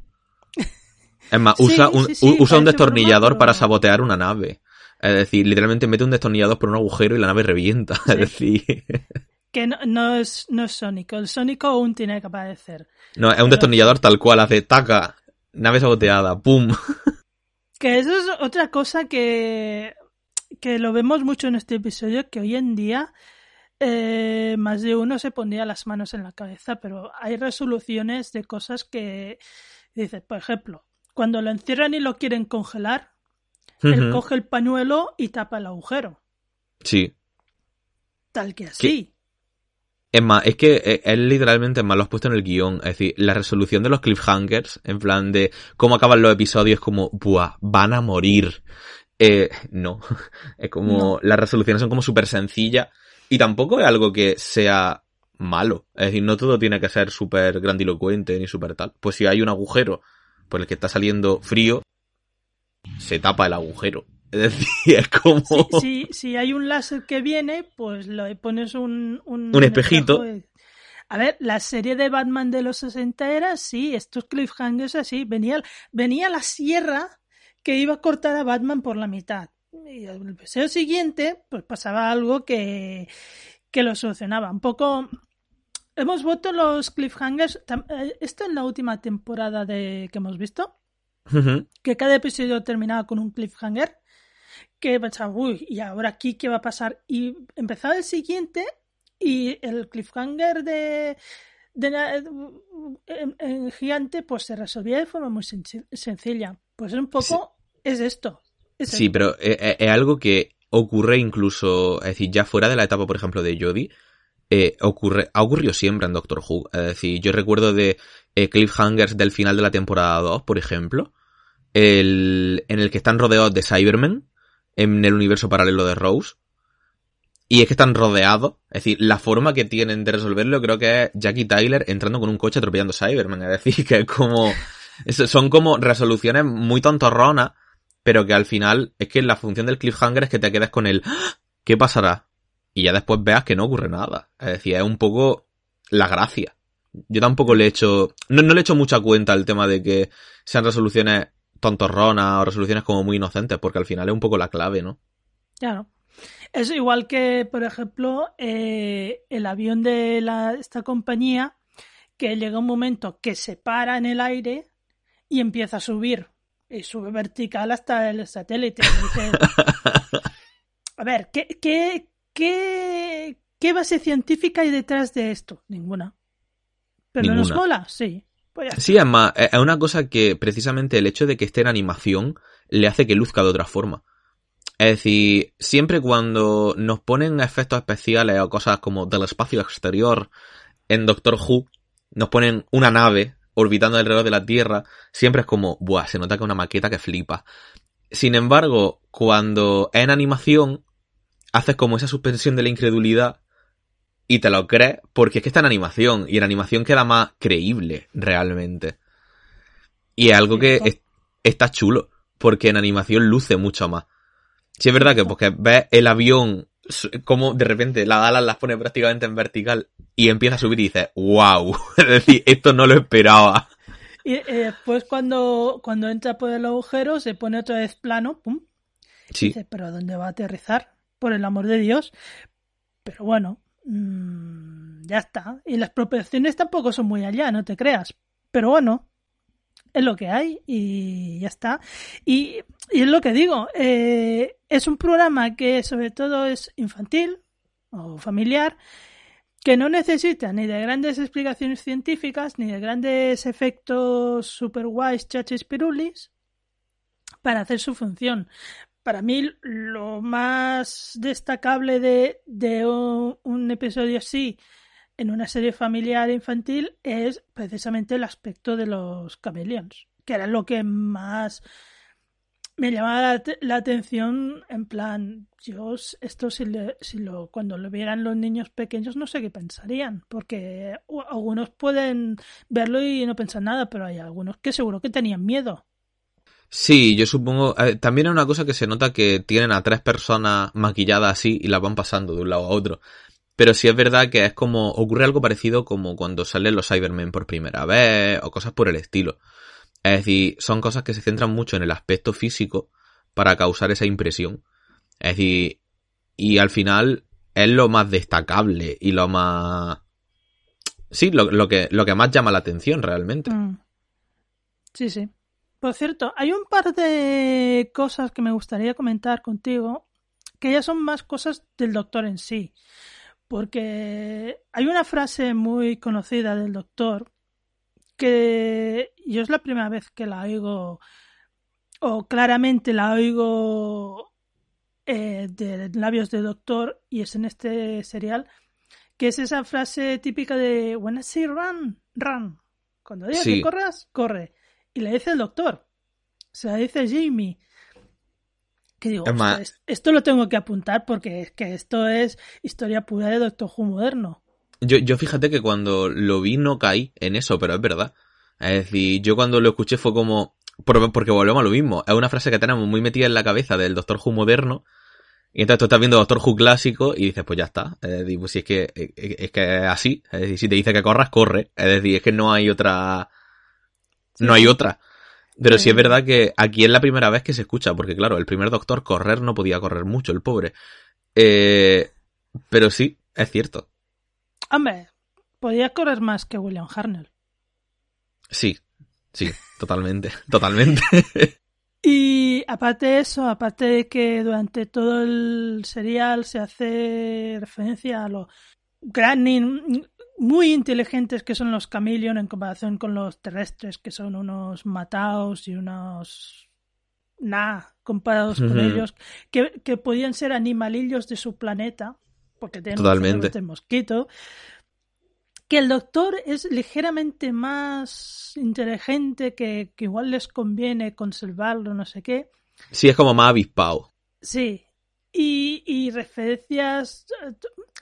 Es más, Sí, usa un, sí, sí, u- usa un destornillador broma, para sabotear una nave. Es decir, literalmente mete un destornillador por un agujero y la nave revienta. Es decir, Que no, no es, no es Sónico. El Sónico aún tiene que aparecer. no, es un destornillador tal cual, hace taca, nave saboteada, pum. Que eso es otra cosa que, que lo vemos mucho en este episodio, que hoy en día eh, más de uno se pondría las manos en la cabeza, pero hay resoluciones de cosas que dices, por ejemplo, cuando lo encierran y lo quieren congelar, él coge el pañuelo y tapa el agujero. Sí. Tal que así. Es más, es que eh, él literalmente es más lo has puesto en el guion. Es decir, la resolución de los cliffhangers, en plan de cómo acaban los episodios, como, buah, van a morir. Eh, no. Es como, No. las resoluciones son como súper sencillas. Y tampoco es algo que sea malo. Es decir, no todo tiene que ser súper grandilocuente ni súper tal. Pues si hay un agujero por el que está saliendo frío, se tapa el agujero. Es decir, es como... Si, si, si hay un láser que viene, pues le pones un, un, Un espejito. A ver, la serie de Batman de los 60 era así, estos cliffhangers así, venía, venía la sierra que iba a cortar a Batman por la mitad. Y el episodio siguiente, pues pasaba algo que, que lo solucionaba. Un poco. Hemos vuelto los cliffhangers. Eh, esto es la última temporada de que hemos visto. Que cada episodio terminaba con un cliffhanger. Que pensaba, uy, ¿y ahora aquí qué va a pasar? Y empezaba el siguiente y el cliffhanger de, de, en, gigante pues se resolvía de forma muy sencilla. Pues un poco es esto. sí, pero es, eh, eh, es, algo que ocurre incluso, es decir, ya fuera de la etapa, por ejemplo, de Jodie, eh, ocurre, ha ocurrido siempre en Doctor Who. Es decir, yo recuerdo de eh, cliffhangers del final de la temporada 2, por ejemplo, el, en el que están rodeados de Cybermen en el universo paralelo de Rose. Y es que están rodeados. Es decir, la forma que tienen de resolverlo creo que es Jackie Tyler entrando con un coche atropellando Cybermen. Es decir, que es como... Son como resoluciones muy tontorronas pero que al final es que la función del cliffhanger es que te quedes con el ¡Ah! ¿qué pasará? Y ya después veas que no ocurre nada. Es decir, es un poco la gracia. Yo tampoco le he hecho, no, no le he hecho mucha cuenta al tema de que sean resoluciones tontorronas o resoluciones como muy inocentes, porque al final es un poco la clave, ¿no? Claro. Es igual que, por ejemplo, eh, el avión de la, esta compañía, que llega un momento que se para en el aire y empieza a subir y sube vertical hasta el satélite. a ver, ¿qué, qué, qué, qué base científica hay detrás de esto? Ninguna. ¿Pero nos mola? Sí. Pues sí, además, es una cosa que precisamente el hecho de que esté en animación le hace que luzca de otra forma. Es decir, siempre cuando nos ponen efectos especiales o cosas como del espacio exterior en Doctor Who, nos ponen una nave orbitando alrededor de la Tierra, siempre es como, buah, se nota que es una maqueta que flipa. Sin embargo, cuando es en animación, haces como esa suspensión de la incredulidad y te lo crees porque es que está en animación y en animación queda más creíble realmente. Y es algo que está chulo porque en animación luce mucho más. Si es verdad que porque ves el avión como de repente la alas las pone prácticamente en vertical y empieza a subir y dices, wow, es decir, esto no lo esperaba. Y eh, después cuando, cuando entra por el agujero se pone otra vez plano, pum. Sí. dice, pero ¿dónde va a aterrizar? Por el amor de Dios. Pero bueno, mmm, ya está. Y las proporciones tampoco son muy allá, no te creas. Pero bueno, es lo que hay y ya está. Y, y es lo que digo, eh, es un programa que sobre todo es infantil o familiar, que no necesita ni de grandes explicaciones científicas, ni de grandes efectos super guays, chachis, pirulis, para hacer su función. Para mí, lo más destacable de, de un, episodio así en una serie familiar infantil es precisamente el aspecto de los cameleons, que era lo que más me llamaba la, atención en plan, yo esto si, si lo, cuando lo vieran los niños pequeños no sé qué pensarían, porque algunos pueden verlo y no pensar nada, pero hay algunos que seguro que tenían miedo. Sí, yo supongo. Eh, también es una cosa que se nota que tienen a tres personas maquilladas así y las van pasando de un lado a otro. Pero sí es verdad que es como, ocurre algo parecido como cuando salen los Cybermen por primera vez o cosas por el estilo. Es decir, son cosas que se centran mucho en el aspecto físico para causar esa impresión. Es decir, y al final es lo más destacable y lo más... Sí, lo, que, lo que más llama la atención realmente. Mm. Sí, sí. Por cierto, hay un par de cosas que me gustaría comentar contigo, que ya son más cosas del doctor en sí. Porque hay una frase muy conocida del doctor que yo es la primera vez que la oigo o claramente la oigo eh, de labios de doctor y es en este serial que es esa frase típica de when I say run, run cuando diga que corras, corre y le dice el doctor se la dice Jamie que digo, esto lo tengo que apuntar porque es que esto es historia pura de Doctor Who moderno. Yo, yo fíjate que cuando lo vi no caí en eso, pero es verdad. Es decir, yo cuando lo escuché fue como, porque volvemos a lo mismo, es una frase que tenemos muy metida en la cabeza del Doctor Who moderno Y entonces tú estás viendo Doctor Who clásico y dices, pues ya está. Es decir, pues si es que es, que es así. Es decir, si te dice que corras, corre. Es decir, es que no hay otra. No hay otra. Pero sí. es verdad que aquí es la primera vez que se escucha, porque claro, el primer doctor correr no podía correr mucho, el pobre. Eh, pero sí, es cierto. Hombre, podía correr más que William Harnell. Sí, sí, totalmente, totalmente. Y aparte de eso, aparte de que durante todo el serial se hace referencia a lo gran, muy inteligentes que son los Chameleon en comparación con los terrestres, que son unos mataos y unos nada comparados con ellos, que, que podían ser animalillos de su planeta, porque tienen Totalmente. de mosquito, que el doctor es ligeramente más inteligente, que, que, igual les conviene conservarlo, no sé qué. Sí, es como más avispado. Sí. Y, referencias,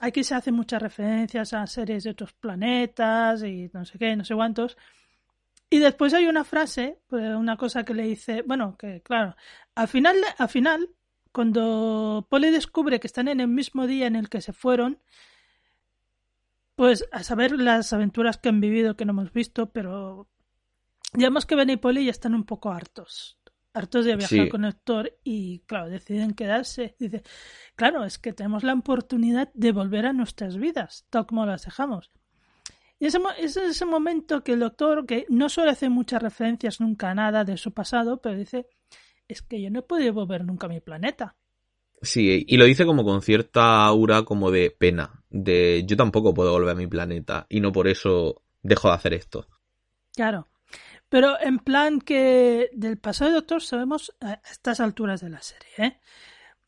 aquí se hacen muchas referencias a series de otros planetas y no sé qué, no sé cuántos. Y después hay una frase, pues, una cosa que le dice, bueno, que claro, al final, al final, cuando Polly descubre que están en el mismo día en el que se fueron, pues a saber las aventuras que han vivido que no hemos visto, pero digamos que Ben y Polly ya están un poco hartos. Hartos de viajar Sí. con Héctor y, claro, deciden quedarse. Dice, claro, es que tenemos la oportunidad de volver a nuestras vidas, tal como las dejamos. Y ese, es ese momento que el doctor, que no suele hacer muchas referencias nunca a nada de su pasado, pero dice, es que yo no he podido volver nunca a mi planeta. Sí, y lo dice como con cierta aura como de pena, de yo tampoco puedo volver a mi planeta y no por eso dejo de hacer esto. Claro. Pero en plan que del pasado doctor sabemos a estas alturas de la serie, ¿eh?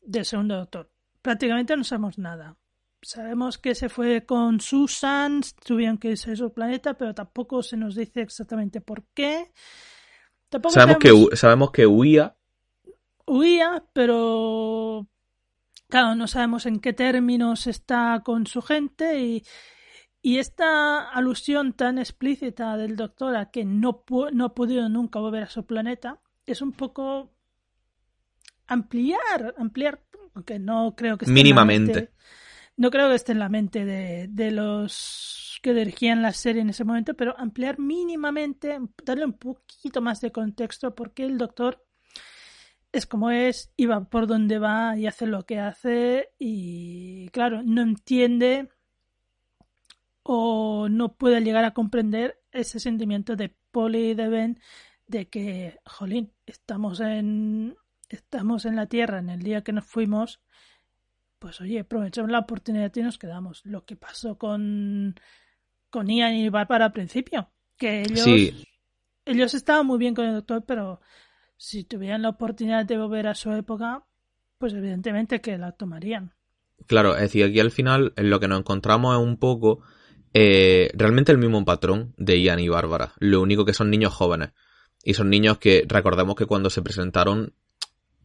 Del segundo doctor. Prácticamente no sabemos nada. Sabemos que se fue con Susan, tuvieron que irse a su planeta, pero tampoco se nos dice exactamente por qué. Tampoco Sabemos que, sabemos- hu- sabemos que huía, huía, pero claro, no sabemos en qué términos está con su gente y, y esta alusión tan explícita del doctor a que no, pu- no ha podido nunca volver a su planeta es un poco ampliar, ampliar, aunque no creo que esté en la Mínimamente. mente- no creo que esté en la mente de, de los que dirigían la serie en ese momento, pero ampliar mínimamente, darle un poquito más de contexto porque el doctor es como es y va por donde va y hace lo que hace y claro, no entiende o no puede llegar a comprender ese sentimiento de Polly y de Ben de que, jolín, estamos en estamos en la Tierra en el día que nos fuimos, pues oye, aprovechamos la oportunidad y nos quedamos. Lo que pasó con con Ian y Bárbara al principio, que ellos Sí. ellos estaban muy bien con el doctor, pero si tuvieran la oportunidad de volver a su época, pues evidentemente que la tomarían. Claro, es decir, aquí al final en lo que nos encontramos es un poco eh, realmente el mismo patrón de Ian y Bárbara. Lo único que son niños jóvenes. Y son niños que recordemos que cuando se presentaron,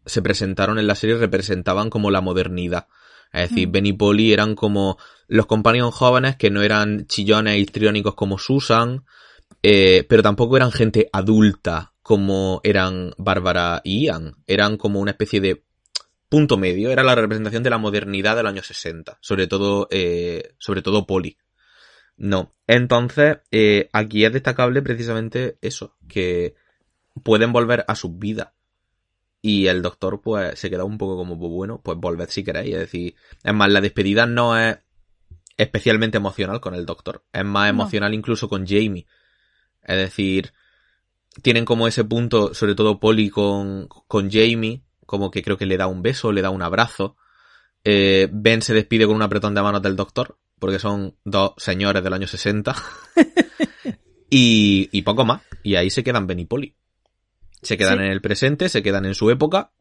se presentaron en la serie representaban como la modernidad. Es decir, Mm. Ben y Polly eran como los compañeros jóvenes que no eran chillones e histriónicos como Susan, eh, pero tampoco eran gente adulta como eran Bárbara y Ian. Eran como una especie de punto medio. Era la representación de la modernidad del año 60. Sobre todo, eh, sobre todo Polly. No. Entonces, eh, aquí es destacable precisamente eso, que pueden volver a sus vidas. Y el doctor, pues, se queda un poco como, pues bueno, pues volved si queréis. Es decir, es más, la despedida no es especialmente emocional con el doctor. Es más No. emocional incluso con Jamie. Es decir, tienen como ese punto, sobre todo Polly con, con Jamie, como que creo que le da un beso, le da un abrazo. Eh, ben se despide con un apretón de manos del doctor, porque son dos señores del año 60. y, y poco más. Y ahí se quedan Ben y Polly. Se quedan Sí. en el presente, se quedan en su época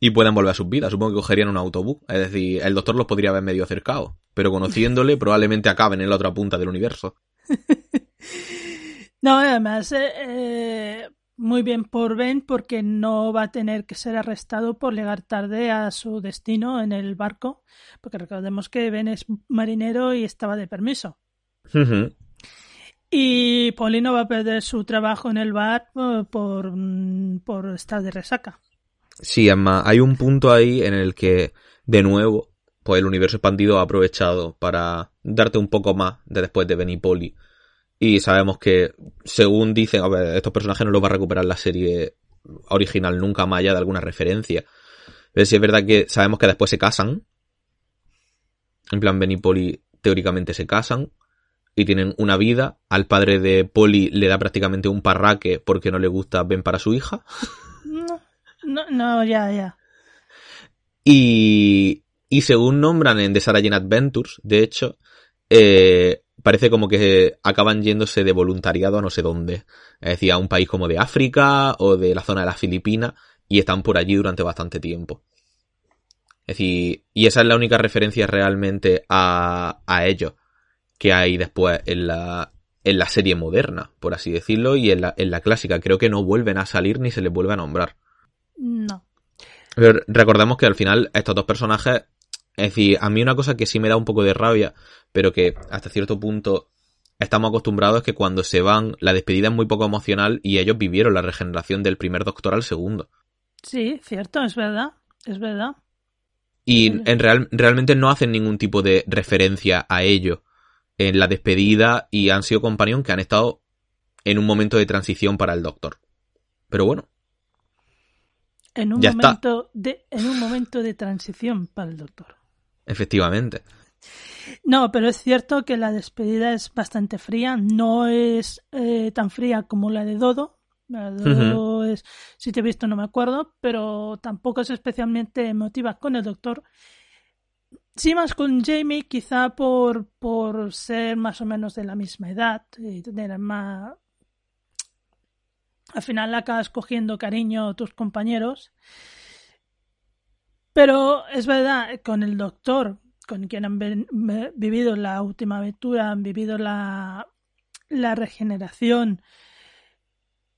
y pueden volver a sus vidas. Supongo que cogerían un autobús. Es decir, el doctor los podría haber medio acercado. Pero conociéndole, probablemente acaben en la otra punta del universo. No, además, eh, eh, muy bien por Ben porque no va a tener que ser arrestado por llegar tarde a su destino en el barco, porque recordemos que Ben es marinero y estaba de permiso. Ujú. Y Polly no va a perder su trabajo en el bar por, por, mm, por estar de resaca. Sí, es más, hay un punto ahí en el que de nuevo, pues el universo expandido ha aprovechado para darte un poco más de después de Benipoli. Y sabemos que, según dicen, a ver, estos personajes no los va a recuperar la serie original nunca más allá de alguna referencia. Pero sí es verdad que sabemos que después se casan. En plan, Benipoli teóricamente se casan y tienen una vida. Al padre de Poli le da prácticamente un parraque porque no le gusta Ben para su hija. No, no, no ya, ya. Y, y según nombran en The Sarah Jane Adventures, de hecho, eh, parece como que acaban yéndose de voluntariado a no sé dónde. Es decir, a un país como de África o de la zona de las Filipinas y están por allí durante bastante tiempo. Es decir, y esa es la única referencia realmente a, a ellos que hay después en la, en la serie moderna, por así decirlo, y en la, en la clásica. Creo que no vuelven a salir ni se les vuelve a nombrar. No. Pero recordemos que al final estos dos personajes, es decir, a mí una cosa que sí me da un poco de rabia, pero que hasta cierto punto estamos acostumbrados que cuando se van, la despedida es muy poco emocional y ellos vivieron la regeneración del primer doctor al segundo. Sí, cierto, es verdad, es verdad. Y en real, realmente no hacen ningún tipo de referencia a ello en la despedida y han sido compañeros que han estado en un momento de transición para el doctor. Pero bueno. En un, Ya está. momento de, en un momento de transición para el doctor. Efectivamente. No, pero es cierto que la despedida es bastante fría. No es eh, tan fría como la de Dodo. La de Dodo es, si te he visto no me acuerdo, pero tampoco es especialmente emotiva con el doctor. Sí, más con Jamie, quizá por, por ser más o menos de la misma edad y tener más... Al final acabas cogiendo cariño a tus compañeros. Pero es verdad, con el doctor, con quien han vivido la última aventura, han vivido la, la regeneración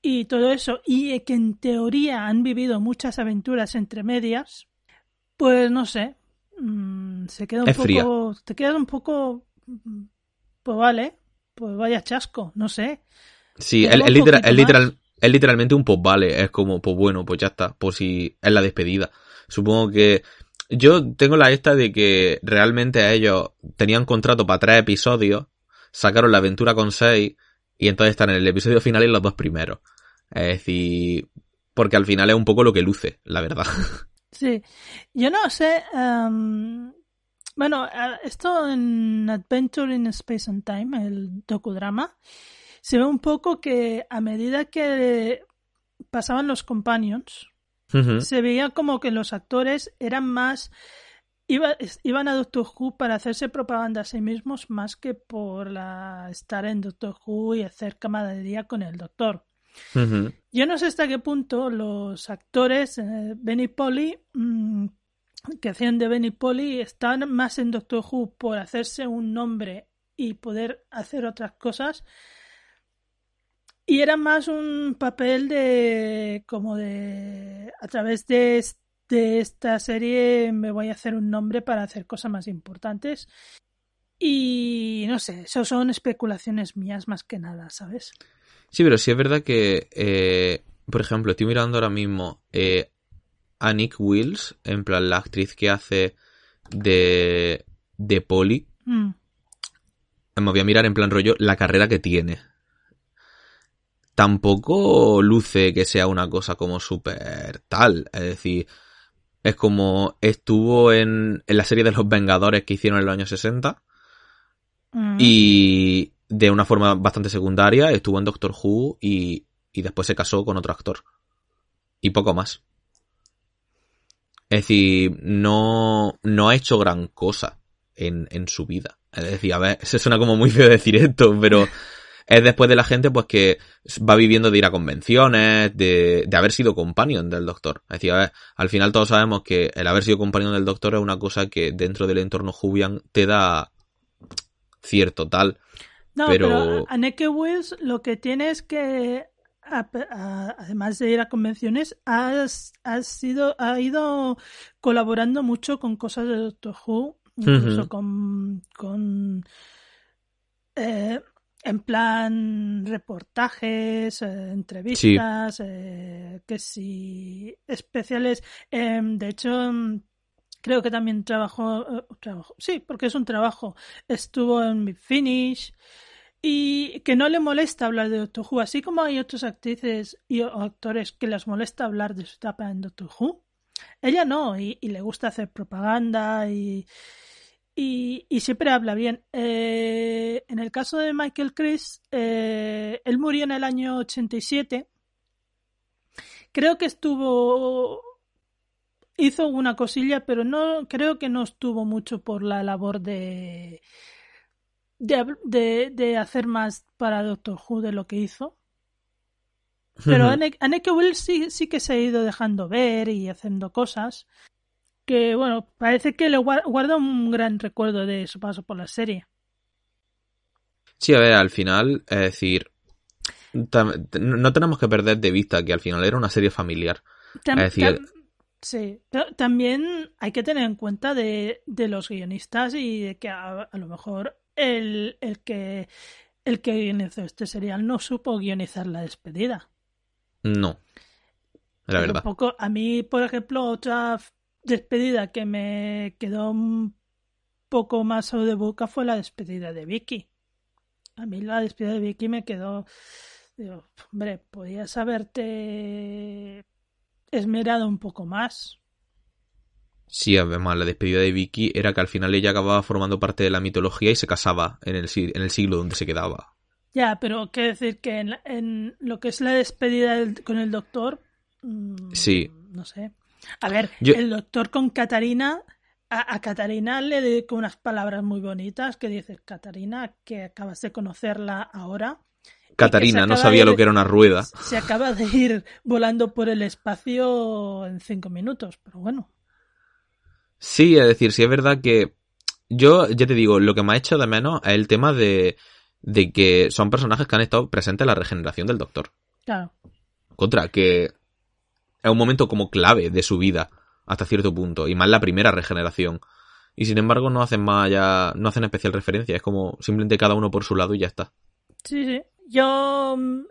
y todo eso, y que en teoría han vivido muchas aventuras entre medias, pues no sé, mm, se queda un Es fría. poco, te queda un poco, pues vale, pues vaya chasco, no sé. Sí, es, literal, literalmente un post vale. Es como, pues bueno, pues ya está. Por si es la despedida. Supongo que. Yo tengo la esta de que realmente ellos tenían contrato para tres episodios, sacaron la aventura con seis, y entonces están en el episodio final y en los dos primeros. Es decir, porque al final es un poco lo que luce, la verdad. Sí, yo no sé. em, bueno, esto en Adventure in Space and Time, el docudrama, se ve un poco que a medida que pasaban los companions, Se veía como que los actores eran más. iba- iban a Doctor Who para hacerse propaganda a sí mismos más que por la, estar en Doctor Who y hacer camaradería con el Doctor. Yo no sé hasta qué punto los actores, eh, Benny Polly, mm, que hacían de Benny Polly, están más en Doctor Who por hacerse un nombre y poder hacer otras cosas. Y era más un papel de, como de, a través de, de esta serie me voy a hacer un nombre para hacer cosas más importantes. Y no sé, eso son especulaciones mías más que nada, ¿sabes? Sí, pero sí es verdad que, eh, por ejemplo, estoy mirando ahora mismo eh, a Nick Wills, en plan la actriz que hace de, de Polly. Mm. Me voy a mirar en plan rollo la carrera que tiene. Tampoco luce que sea una cosa como súper tal. Es decir, es como estuvo en, en la serie de los Vengadores que hicieron en los años 60 Mm. y de una forma bastante secundaria estuvo en Doctor Who y, y después se casó con otro actor. Y poco más. Es decir, no, no ha hecho gran cosa en, en su vida. Es decir, a ver, se suena como muy feo decir esto, pero es después de la gente pues que va viviendo de ir a convenciones, de, de haber sido companion del doctor. Es decir, a ver, al final todos sabemos que el haber sido companion del doctor es una cosa que dentro del entorno Jubian te da cierto tal. No, pero- pero, a Anneke Wills lo que tiene es que, a- a- además de ir a convenciones, has, has sido, ha ido colaborando mucho con cosas de Doctor Who, incluso con, con eh, en plan reportajes, eh, entrevistas, eh, que sí, especiales. Em, de hecho, em, Creo que también trabajó, eh, trabajó, sí, porque es un trabajo. Estuvo en Big Finish y que no le molesta hablar de Doctor Who, así como hay otras actrices y actores que les molesta hablar de su etapa en Doctor Who. Ella no, y, le gusta hacer propaganda y, y, siempre habla bien. Eh, en el caso de Michael Chris, eh, él murió en el año 87. Creo que estuvo hizo una cosilla, pero no creo que no estuvo mucho por la labor de de, de, hacer más para Doctor Who de lo que hizo. Pero Anneke Will sí, sí que se ha ido dejando ver y haciendo cosas que, bueno, parece que le guarda un gran recuerdo de su paso por la serie. Sí, a ver, al final, es decir, no tenemos que perder de vista que al final era una serie familiar. es decir, Sí, también hay que tener en cuenta de, de los guionistas y de que a, lo mejor el, el, que el que guionizó este serial no supo guionizar la despedida. No. La verdad. Poco, a mí, por ejemplo, otra despedida que me quedó un poco más de boca fue la despedida de Vicky. A mí la despedida de Vicky me quedó. Digo, hombre, podías haberte esmerado un poco más. Sí, además, la despedida de Vicky era que al final ella acababa formando parte de la mitología y se casaba en el, en el siglo donde se quedaba. Ya, pero quiero decir que en, lo que es la despedida con el doctor. Mm, sí. No sé. A ver, el doctor con Catarina. A, a, Catarina le dedico unas palabras muy bonitas que dice Catarina, que acabas de conocerla ahora. Catarina, no sabía lo que era una rueda. Se acaba de ir volando por el espacio en cinco minutos, pero bueno. Sí, es decir, sí es verdad que yo, ya te digo, lo que me ha hecho de menos es el tema de, de que son personajes que han estado presentes en la regeneración del Doctor. Claro. Contra, que es un momento como clave de su vida, hasta cierto punto, y más la primera regeneración. Y sin embargo no hacen más ya, no hacen especial referencia, es como simplemente cada uno por su lado y ya está. Sí, sí. Yo. Mm,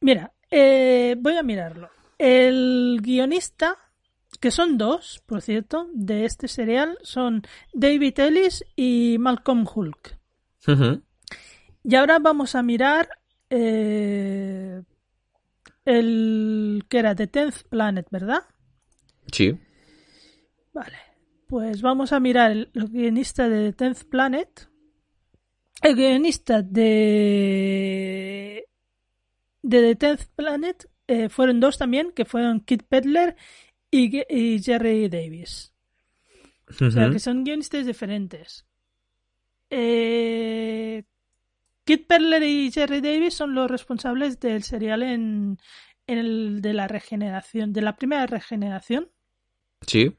mira, eh, voy a mirarlo. El guionista, que son dos, por cierto, de este serial, son David Ellis y Malcolm Hulk. Y ahora vamos a mirar eh, el que era The Tenth Planet, ¿verdad? Sí. Vale. Pues vamos a mirar el, el guionista de The Tenth Planet el guionista de de The Tenth Planet eh, fueron dos también, que fueron Kit Pedler y, Jerry Davis. O sea, que son guionistas diferentes. Eh, Kit Pedler y Jerry Davis son los responsables del serial en, en el de la regeneración, de la primera regeneración. Sí.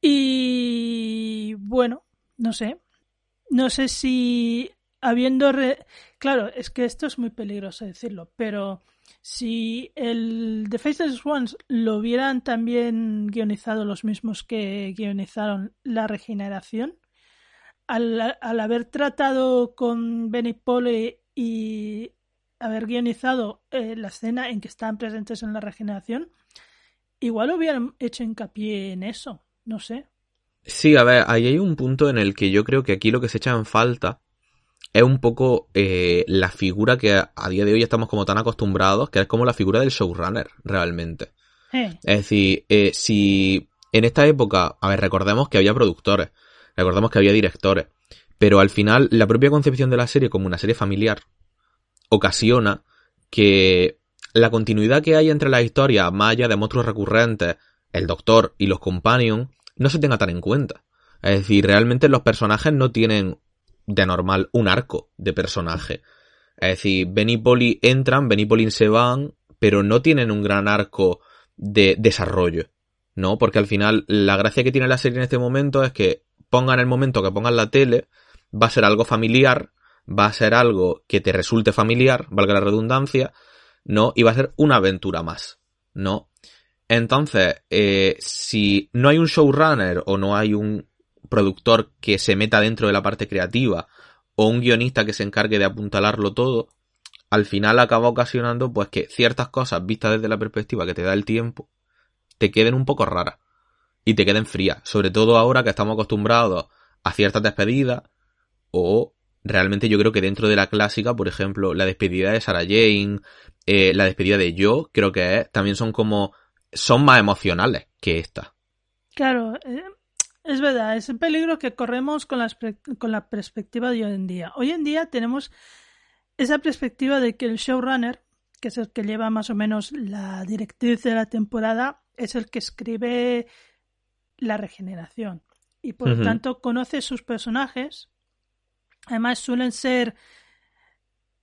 Y bueno, no sé. No sé si habiendo... Claro, es que esto es muy peligroso decirlo, pero si el The Faceless Ones lo hubieran también guionizado los mismos que guionizaron la regeneración, al, haber tratado con Benny Pole y haber guionizado eh, la escena en que están presentes en la regeneración, igual hubieran hecho hincapié en eso, no sé. Sí, a ver, ahí hay un punto en el que yo creo que aquí lo que se echa en falta es un poco eh, la figura que a, día de hoy estamos como tan acostumbrados, que es como la figura del showrunner, realmente. Es decir, eh, si en esta época, a ver, recordemos que había productores, recordemos que había directores, pero al final la propia concepción de la serie como una serie familiar ocasiona que la continuidad que hay entre las historias, más de monstruos recurrentes, el doctor y los companions, no se tenga tan en cuenta. Es decir, realmente los personajes no tienen de normal un arco de personaje. Es decir, Ben y Polly entran, Ben y Polly se van, pero no tienen un gran arco de desarrollo. ¿No? Porque al final la gracia que tiene la serie en este momento es que pongan el momento que pongan la tele, va a ser algo familiar, va a ser algo que te resulte familiar, valga la redundancia, ¿no? Y va a ser una aventura más, ¿no? Entonces, eh, si no hay un showrunner o no hay un productor que se meta dentro de la parte creativa o un guionista que se encargue de apuntalarlo todo, al final acaba ocasionando pues que ciertas cosas vistas desde la perspectiva que te da el tiempo te queden un poco raras. Y te queden frías. Sobre todo ahora que estamos acostumbrados a ciertas despedidas o realmente yo creo que dentro de la clásica, por ejemplo, la despedida de Sarah Jane, eh, la despedida de Joe, creo que también son como, son más emocionales que esta. Claro, eh, es verdad, es el peligro que corremos con la, con la perspectiva de hoy en día. Hoy en día tenemos esa perspectiva de que el showrunner, que es el que lleva más o menos la directriz de la temporada, es el que escribe la regeneración y por lo tanto conoce sus personajes. Además suelen ser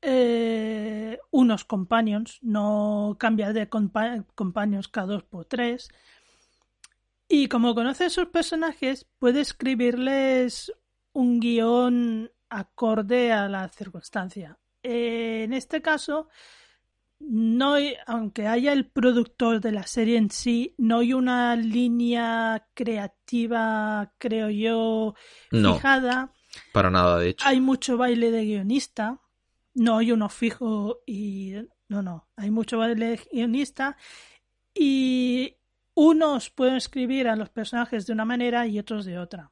eh, unos companions, no cambiar de companions cada dos por tres. Y como conoce sus personajes, puede escribirles un guion acorde a la circunstancia. Eh, en este caso, no hay, aunque haya el productor de la serie en sí, no hay una línea creativa, creo yo, fijada. Para nada, de hecho. Hay mucho baile de guionista, no hay uno fijo y no, no, hay mucho baile de guionista y unos pueden escribir a los personajes de una manera y otros de otra.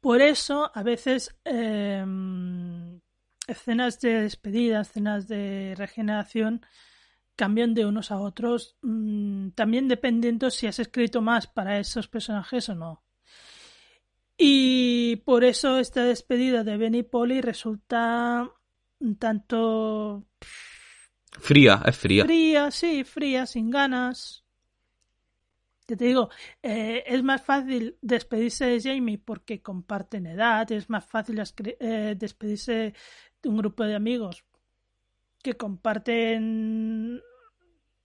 Por eso, a veces em, escenas de despedida, escenas de regeneración cambian de unos a otros, mm, también dependiendo si has escrito más para esos personajes o no. Y por eso esta despedida de Benny Polly resulta un tanto... Fría, es fría. Fría, sí, fría, sin ganas. te digo, eh, es más fácil despedirse de Jamie porque comparten edad, es más fácil eh, despedirse un grupo de amigos que comparten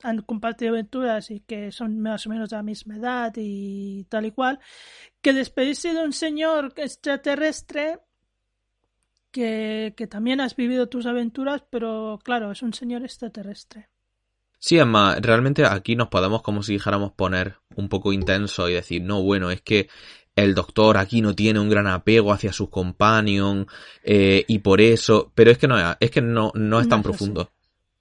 han compartido aventuras y que son más o menos de la misma edad y tal y cual, que despedirse de un señor extraterrestre que, que también has vivido tus aventuras, pero claro, es un señor extraterrestre. Sí, además, realmente aquí nos podemos, como si dijéramos, poner un poco intenso y decir, no, bueno, es que el doctor aquí no tiene un gran apego hacia sus companions eh, y por eso, pero es que no es, que no, no es tan profundo.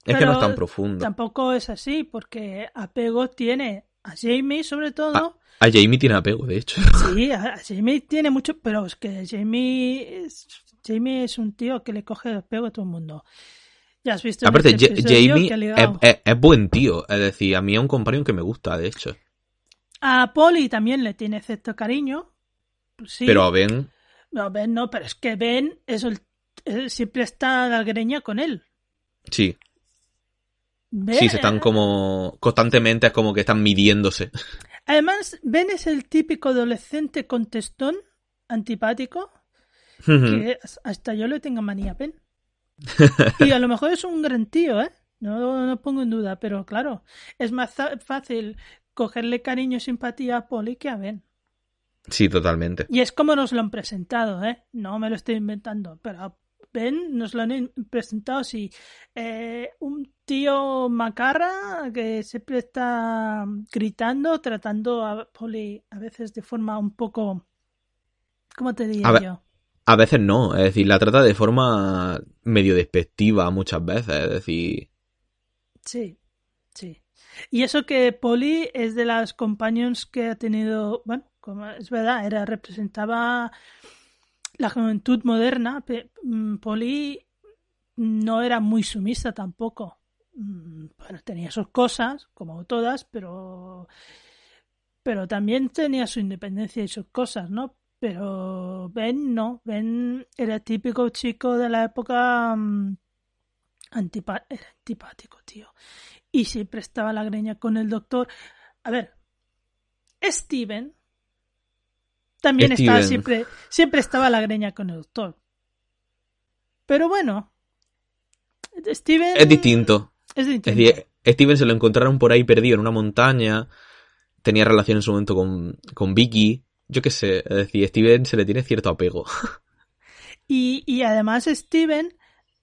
Es que no es tan profundo. Tampoco es así, porque apego tiene a Jamie sobre todo. A, Jamie tiene apego, de hecho. Sí, a, Jamie tiene mucho, pero es que Jamie es, Jamie es un tío que le coge apego a todo el mundo. Ya has visto. Aparte, Jamie es, es, buen tío, es decir, a mí es un compañero que me gusta, de hecho. A Polly también le tiene cierto cariño. Sí. Pero a Ben. No, Ben no, pero es que Ben es siempre está la greña con él. Sí. Sí, se están como. Constantemente es como que están midiéndose. Además, Ben es el típico adolescente contestón, antipático, que hasta yo le tengo manía a Ben. y a lo mejor es un gran tío, ¿eh? No, no pongo en duda, pero claro, es más fácil cogerle cariño y simpatía a Polly que a Ben. Sí, totalmente. Y es como nos lo han presentado, ¿eh? No me lo estoy inventando, pero Ben nos lo han presentado así. Eh, un tío macarra que siempre está gritando, tratando a Polly a veces de forma un poco... ¿Cómo te diría yo? A veces no, es decir, la trata de forma medio despectiva muchas veces, es decir... Sí, sí. Y eso que Polly es de las companions que ha tenido, bueno, como es verdad, era representaba la juventud moderna. Mm, Polly no era muy sumisa tampoco. Mm, bueno, tenía sus cosas, como todas, pero pero también tenía su independencia y sus cosas, ¿no? Pero Ben no, Ben era típico chico de la época mm, era antipático, tío y siempre estaba la greña con el doctor. A ver, Steven también estaba siempre, siempre estaba la greña con el doctor. Pero bueno, Steven es distinto. Es distinto. Steven se lo encontraron por ahí perdido en una montaña. Tenía relación en su momento con, con Vicky. Yo qué sé, es decir, Steven se le tiene cierto apego. Y, y además Steven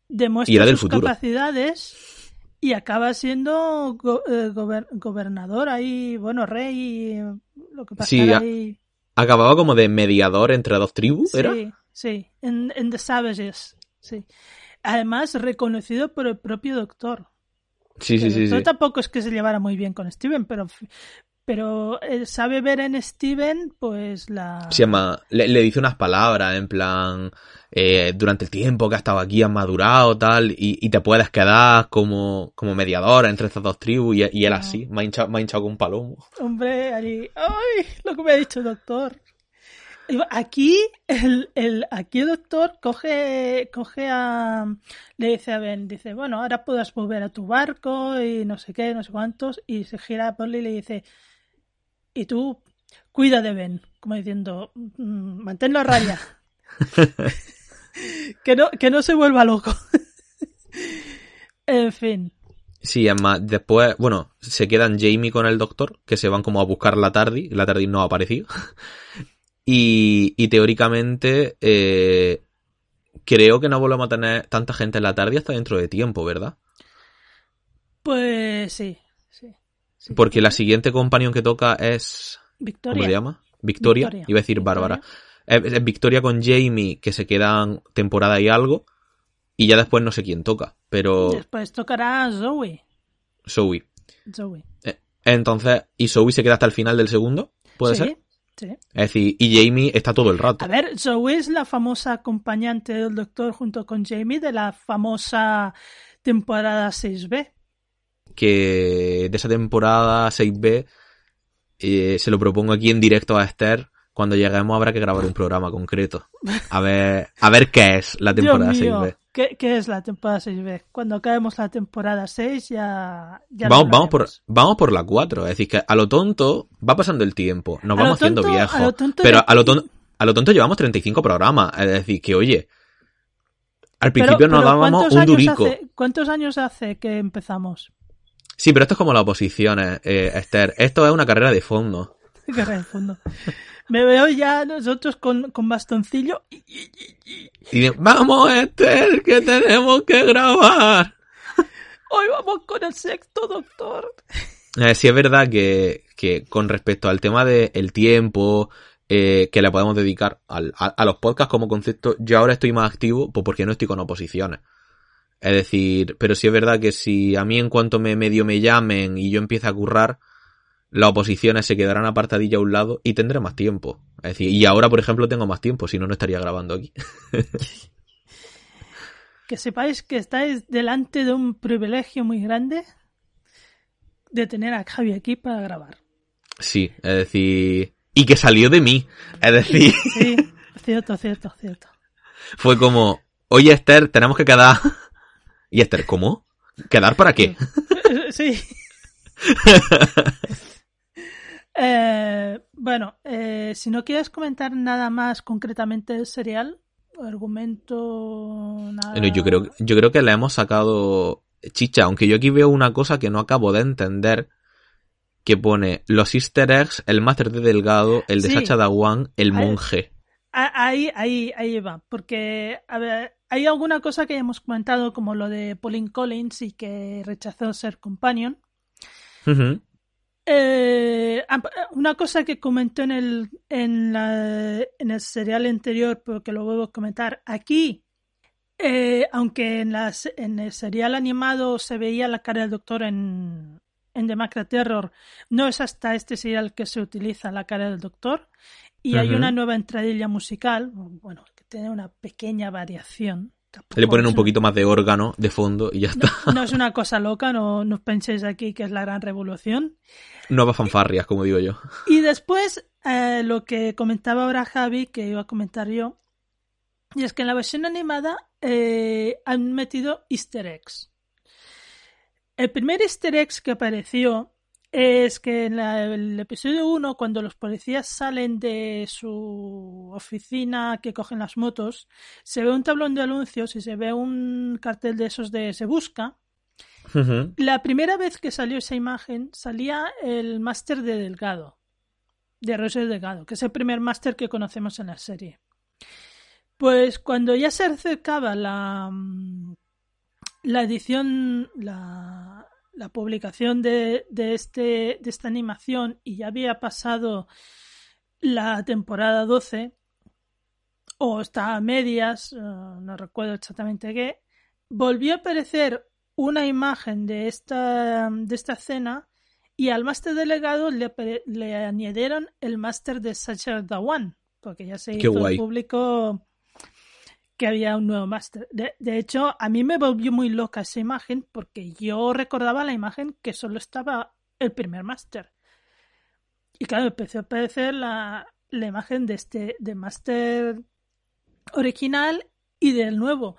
demuestra sus capacidades y acaba siendo eh, gobernador ahí, bueno, rey, lo que pasa sí, ahí... acababa como de mediador entre dos tribus, ¿era? Sí, sí, en, The Savages, sí. Además, reconocido por el propio doctor. Sí, sí, sí, tampoco es que se llevara muy bien con Steven, pero, pero eh, sabe ver en Steven, pues la... Se llama, le, le dice unas palabras en plan, eh, durante el tiempo que has estado aquí has madurado tal, y, y te puedes quedar como, como mediadora entre estas dos tribus, y, y él así, me ha, hinchado, me ha hinchado con un palomo. Hombre, ahí... ¡Ay! Lo que me ha dicho el doctor. Aquí el, el, aquí el doctor coge, coge a... Le dice a Ben, dice, bueno, ahora puedes volver a tu barco y no sé qué, no sé cuántos, y se gira a Polly y le dice, y tú cuida de Ben, como diciendo, "Mm, manténlo a raya. que, no, que no se vuelva loco. en fin. Sí, además, después, bueno, se quedan Jamie con el doctor, que se van como a buscar la Tardi, la Tardi no ha aparecido. y, y teóricamente, eh, creo que no volvemos a tener tanta gente en la Tardi hasta dentro de tiempo, ¿verdad? Pues sí, sí. Sí. Porque la siguiente companion que toca es... Victoria. ¿Cómo se llama? Victoria. Victoria. Iba a decir Victoria. Bárbara. Es, es Victoria con Jamie, que se quedan temporada y algo. Y ya después no sé quién toca. Pero Después tocará Zoe. Zoe. Zoe. Eh, Entonces, ¿y Zoe se queda hasta el final del segundo? ¿Puede sí, ser? Sí. Es decir, y Jamie está todo el rato. A ver, Zoe es la famosa acompañante del doctor junto con Jamie de la famosa temporada 6B. Que de esa temporada 6B eh, se lo propongo aquí en directo a Esther. Cuando lleguemos habrá que grabar un programa concreto. A ver, a ver qué es la temporada Dios mío, 6B. ¿qué, qué es la temporada 6B? Cuando acabemos la temporada 6 ya... ya Vamos, vamos, por, vamos por la 4. Es decir, que a lo tonto va pasando el tiempo. Nos A vamos haciendo viejos. a lo tonto pero de a lo, tonto, a lo tonto llevamos 35 programas. Es decir, que oye. Al Pero- principio nos pero dábamos ¿cuántos un durico. hace- ¿Cuántos años hace que empezamos? Sí, pero esto es como las oposiciones, eh, Esther. Esto es una carrera de fondo. Guerra de fondo. Me veo ya nosotros con, con bastoncillo y, de, vamos, Esther, que tenemos que grabar. hoy vamos con el sexto doctor. Eh, sí es verdad que, que con respecto al tema del tiempo eh, que le podemos dedicar al- a, a los podcasts como concepto, yo ahora estoy más activo pues porque no estoy con oposiciones. Es decir, pero sí es verdad que si a mí en cuanto me medio me llamen y yo empiece a currar, las oposiciones se quedarán apartadillas a un lado y tendré más tiempo. Es decir, y ahora, por ejemplo, tengo más tiempo, si no, no estaría grabando aquí. Que sepáis que estáis delante de un privilegio muy grande de tener a Javi aquí para grabar. Sí, es decir, y que salió de mí. Es decir, Sí, cierto, cierto, cierto. fue como, oye Esther, tenemos que quedar. Y Esther, ¿cómo? ¿Quedar para qué? Sí. Eh, bueno, eh, si no quieres comentar nada más concretamente del serial, argumento, nada. Bueno, yo creo, yo creo que le hemos sacado chicha, aunque yo aquí veo una cosa que no acabo de entender, que pone los easter eggs, el máster de Delgado, el de Sí. Sacha Dawan, el monje. Ah, Ahí, ahí, ahí va, porque, a ver, hay alguna cosa que hemos comentado, como lo de Pauline Collins y que rechazó ser companion. Eh, ah, una cosa que comentó en el, en, la- en el serial anterior, pero que lo vuelvo a comentar aquí, eh, aunque en, las, en el serial animado se veía la cara del doctor en, en The Macra Terror, no es hasta este serial que se utiliza la cara del doctor. Y hay una nueva entradilla musical, bueno, tiene una pequeña variación. Tampoco Le ponen un poquito más de órgano de fondo y ya está. No es una cosa loca, no, no penséis aquí que es la gran revolución. Nuevas fanfarrias, como digo yo. Y después, eh, lo que comentaba ahora Javi, que iba a comentar yo, y es que en la versión animada eh, han metido easter eggs. El primer easter egg que apareció es que en la- el episodio 1, cuando los policías salen de su oficina que cogen las motos, se ve un tablón de anuncios y se ve un cartel de esos de Se Busca, la primera vez que salió esa imagen salía el máster de Delgado, de Roger Delgado, que es el primer máster que conocemos en la serie. Pues cuando ya se acercaba la, mm, la edición, la, la publicación de, de, este, de esta animación y ya había pasado la temporada 12, o está a medias, eh, no recuerdo exactamente qué, volvió a aparecer una imagen de esta, de esta escena Y al máster delegado le, le añadieron el máster de Sacher Dawan, porque ya se hizo público que había un nuevo máster. De, de, hecho, a mí me volvió muy loca esa imagen porque yo recordaba la imagen que solo estaba el primer máster. Y claro, empezó a aparecer la, la imagen de este de máster original y del nuevo.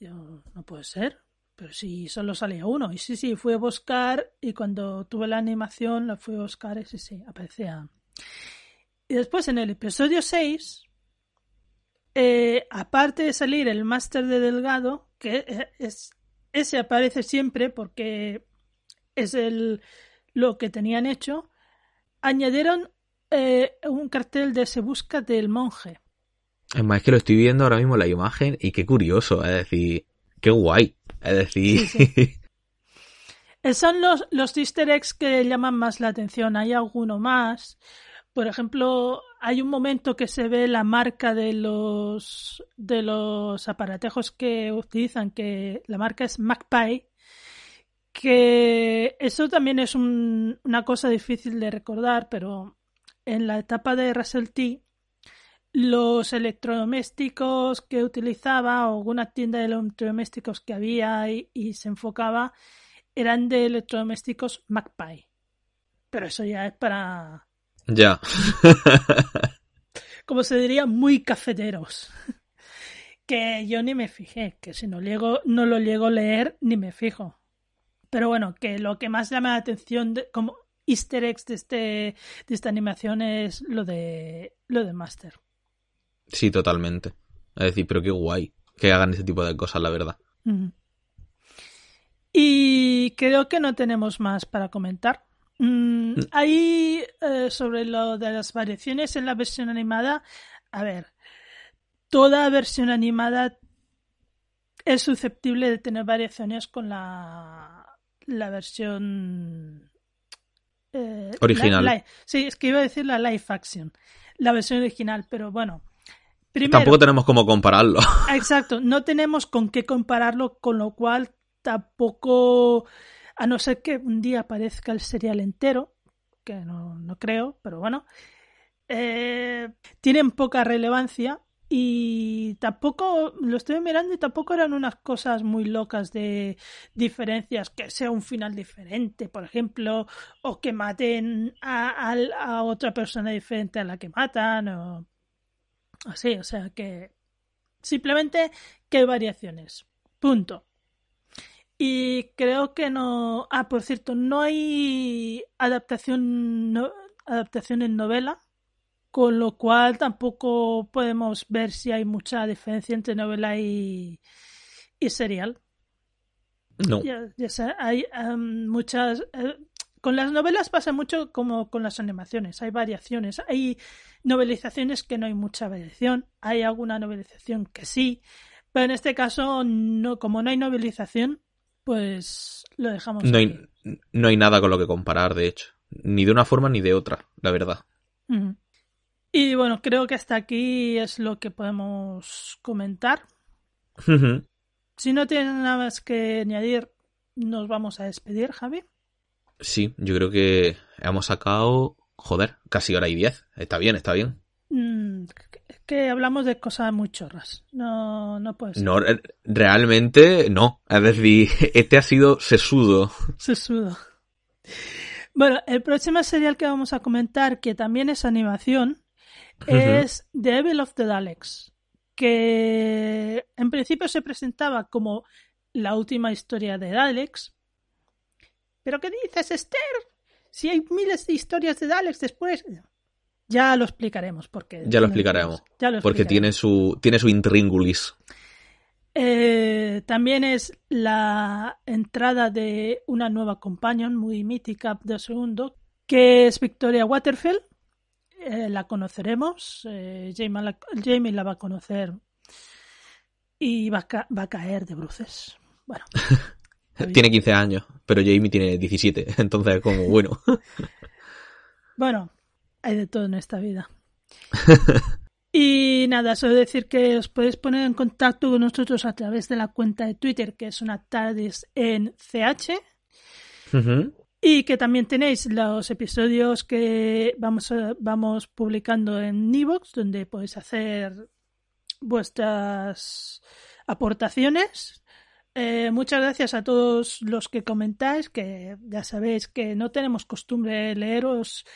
No puede ser, pero si solo salía uno. Y sí, sí, fui a buscar y cuando tuve la animación la fui a buscar y sí, sí, aparecía. Y después en el episodio 6, eh, aparte de salir el máster de Delgado, que es, ese aparece siempre porque es el, lo que tenían hecho, añadieron eh, un cartel de Se busca del monje. Es más, es que lo estoy viendo ahora mismo la imagen y qué curioso, es decir, qué guay, es decir... Son los, los easter eggs que llaman más la atención, hay alguno más. Por ejemplo, hay un momento que se ve la marca de los de los aparatejos que utilizan, que la marca es Magpie, que eso también es una cosa difícil de recordar, pero en la etapa de Russell T, los electrodomésticos que utilizaba o alguna tienda de electrodomésticos que había y, y, se enfocaba eran de electrodomésticos Magpie. Pero eso ya es para... Ya. Como se diría, muy cafeteros. que yo ni me fijé, que si no, llego, no lo llego a leer ni me fijo. Pero bueno, que lo que más llama la atención de, como easter eggs de, este, de esta animación es lo de, lo de Master. Sí, totalmente. Es decir, pero qué guay que hagan ese tipo de cosas, la verdad. Y creo que no tenemos más para comentar. Mm, mm. ahí, eh, sobre lo de las variaciones en la versión animada, a ver, toda versión animada es susceptible de tener variaciones con la, la versión eh, original. sí, es que iba a decir la live action, la versión original, pero bueno, Tampoco tenemos cómo compararlo. Exacto, no tenemos con qué compararlo, con lo cual tampoco, a no ser que un día aparezca el serial entero, que no, no creo, pero bueno, eh, tienen poca relevancia y tampoco, lo estoy mirando y tampoco eran unas cosas muy locas de diferencias, que sea un final diferente, por ejemplo, o que maten a, a otra persona diferente a la que matan, o Así, o sea que simplemente que hay variaciones. Punto. Y creo que no. Ah, por cierto, no hay adaptación, no, adaptación en novela, con lo cual tampoco podemos ver si hay mucha diferencia entre novela y, y serial. No. Ya, hay muchas. Eh, con las novelas pasa mucho como con las animaciones, hay variaciones, hay novelizaciones que no hay mucha variación, hay alguna novelización que sí, pero en este caso, no, como no hay novelización, pues lo dejamos. No hay, no hay nada con lo que comparar, de hecho, ni de una forma ni de otra, la verdad. Y bueno, creo que hasta aquí es lo que podemos comentar. si no tienes nada más que añadir, nos vamos a despedir, Javi. Sí, yo creo que hemos sacado, joder, casi hora y diez. Está bien, está bien. Mm, que hablamos de cosas muy chorras. No, no puede ser. No, realmente no. Es decir, este ha sido sesudo. Sesudo. Bueno, el próximo serial que vamos a comentar, que también es animación, es The Evil of the Daleks, que en principio se presentaba como la última historia de Daleks, ¿Pero qué dices, Esther? Si hay miles de historias de Daleks después. Ya lo explicaremos porque. Ya lo explicaremos. porque tiene su, tiene su intríngulis. Eh, también es la entrada de una nueva companion muy mítica de segundo, que es Victoria Waterfield. Eh, la conoceremos. Eh, Jamie, la, Jamie, la, va a conocer y va va a caer de bruces. Bueno. Tiene 15 años, pero Jamie tiene 17, entonces como bueno. Bueno, hay de todo en esta vida. Y nada, solo decir que os podéis poner en contacto con nosotros a través de la cuenta de Twitter, que es una TARDIS en CH. Y que también tenéis los episodios que vamos, a- vamos publicando en Evox, donde podéis hacer vuestras aportaciones. Eh, muchas gracias a todos los que comentáis, que ya sabéis que no tenemos costumbre de leeros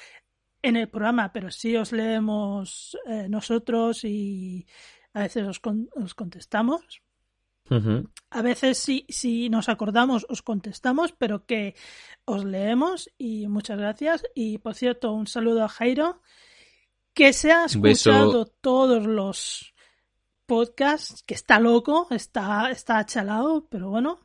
en el programa, pero sí os leemos eh, nosotros y a veces os, con- os contestamos. A veces si, si nos acordamos os contestamos, pero que os leemos y muchas gracias. Y por cierto, un saludo a Jairo, que se ha beso. escuchado todos los podcasts, que está loco, está, está achalado, pero bueno.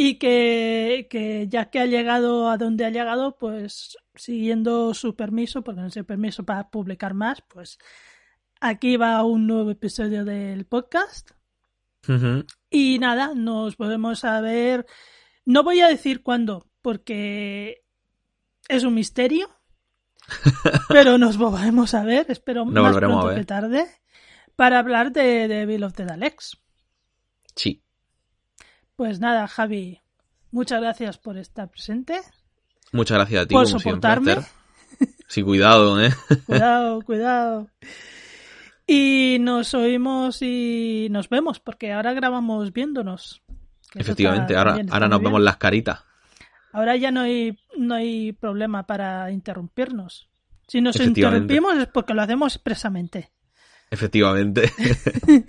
Y que, que ya que ha llegado a donde ha llegado, pues siguiendo su permiso, porque no el permiso para publicar más, pues aquí va un nuevo episodio del podcast. Y nada, nos volvemos a ver. No voy a decir cuándo, porque es un misterio. pero nos volvemos a ver, espero Nos más pronto que tarde, para hablar de, de Bill of the Daleks. Sí. Pues nada, Javi, muchas gracias por estar presente. Muchas gracias a ti Por como soportarme. siempre. Sí, cuidado, ¿eh? Cuidado, cuidado. Y nos oímos y nos vemos, porque ahora grabamos viéndonos. Efectivamente, ahora, ahora nos bien. vemos las caritas. Ahora ya no hay, no hay problema para interrumpirnos. Si nos interrumpimos es porque lo hacemos expresamente. Efectivamente.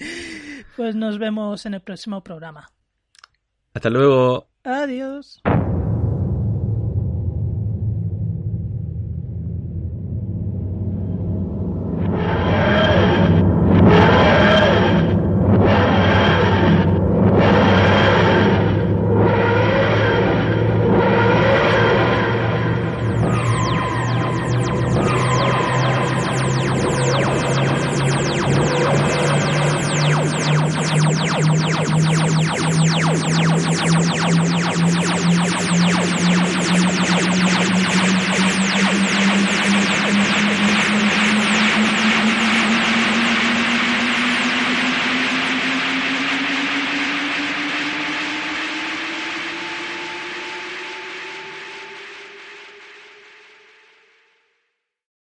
Pues nos vemos en el próximo programa. Hasta luego. Adiós.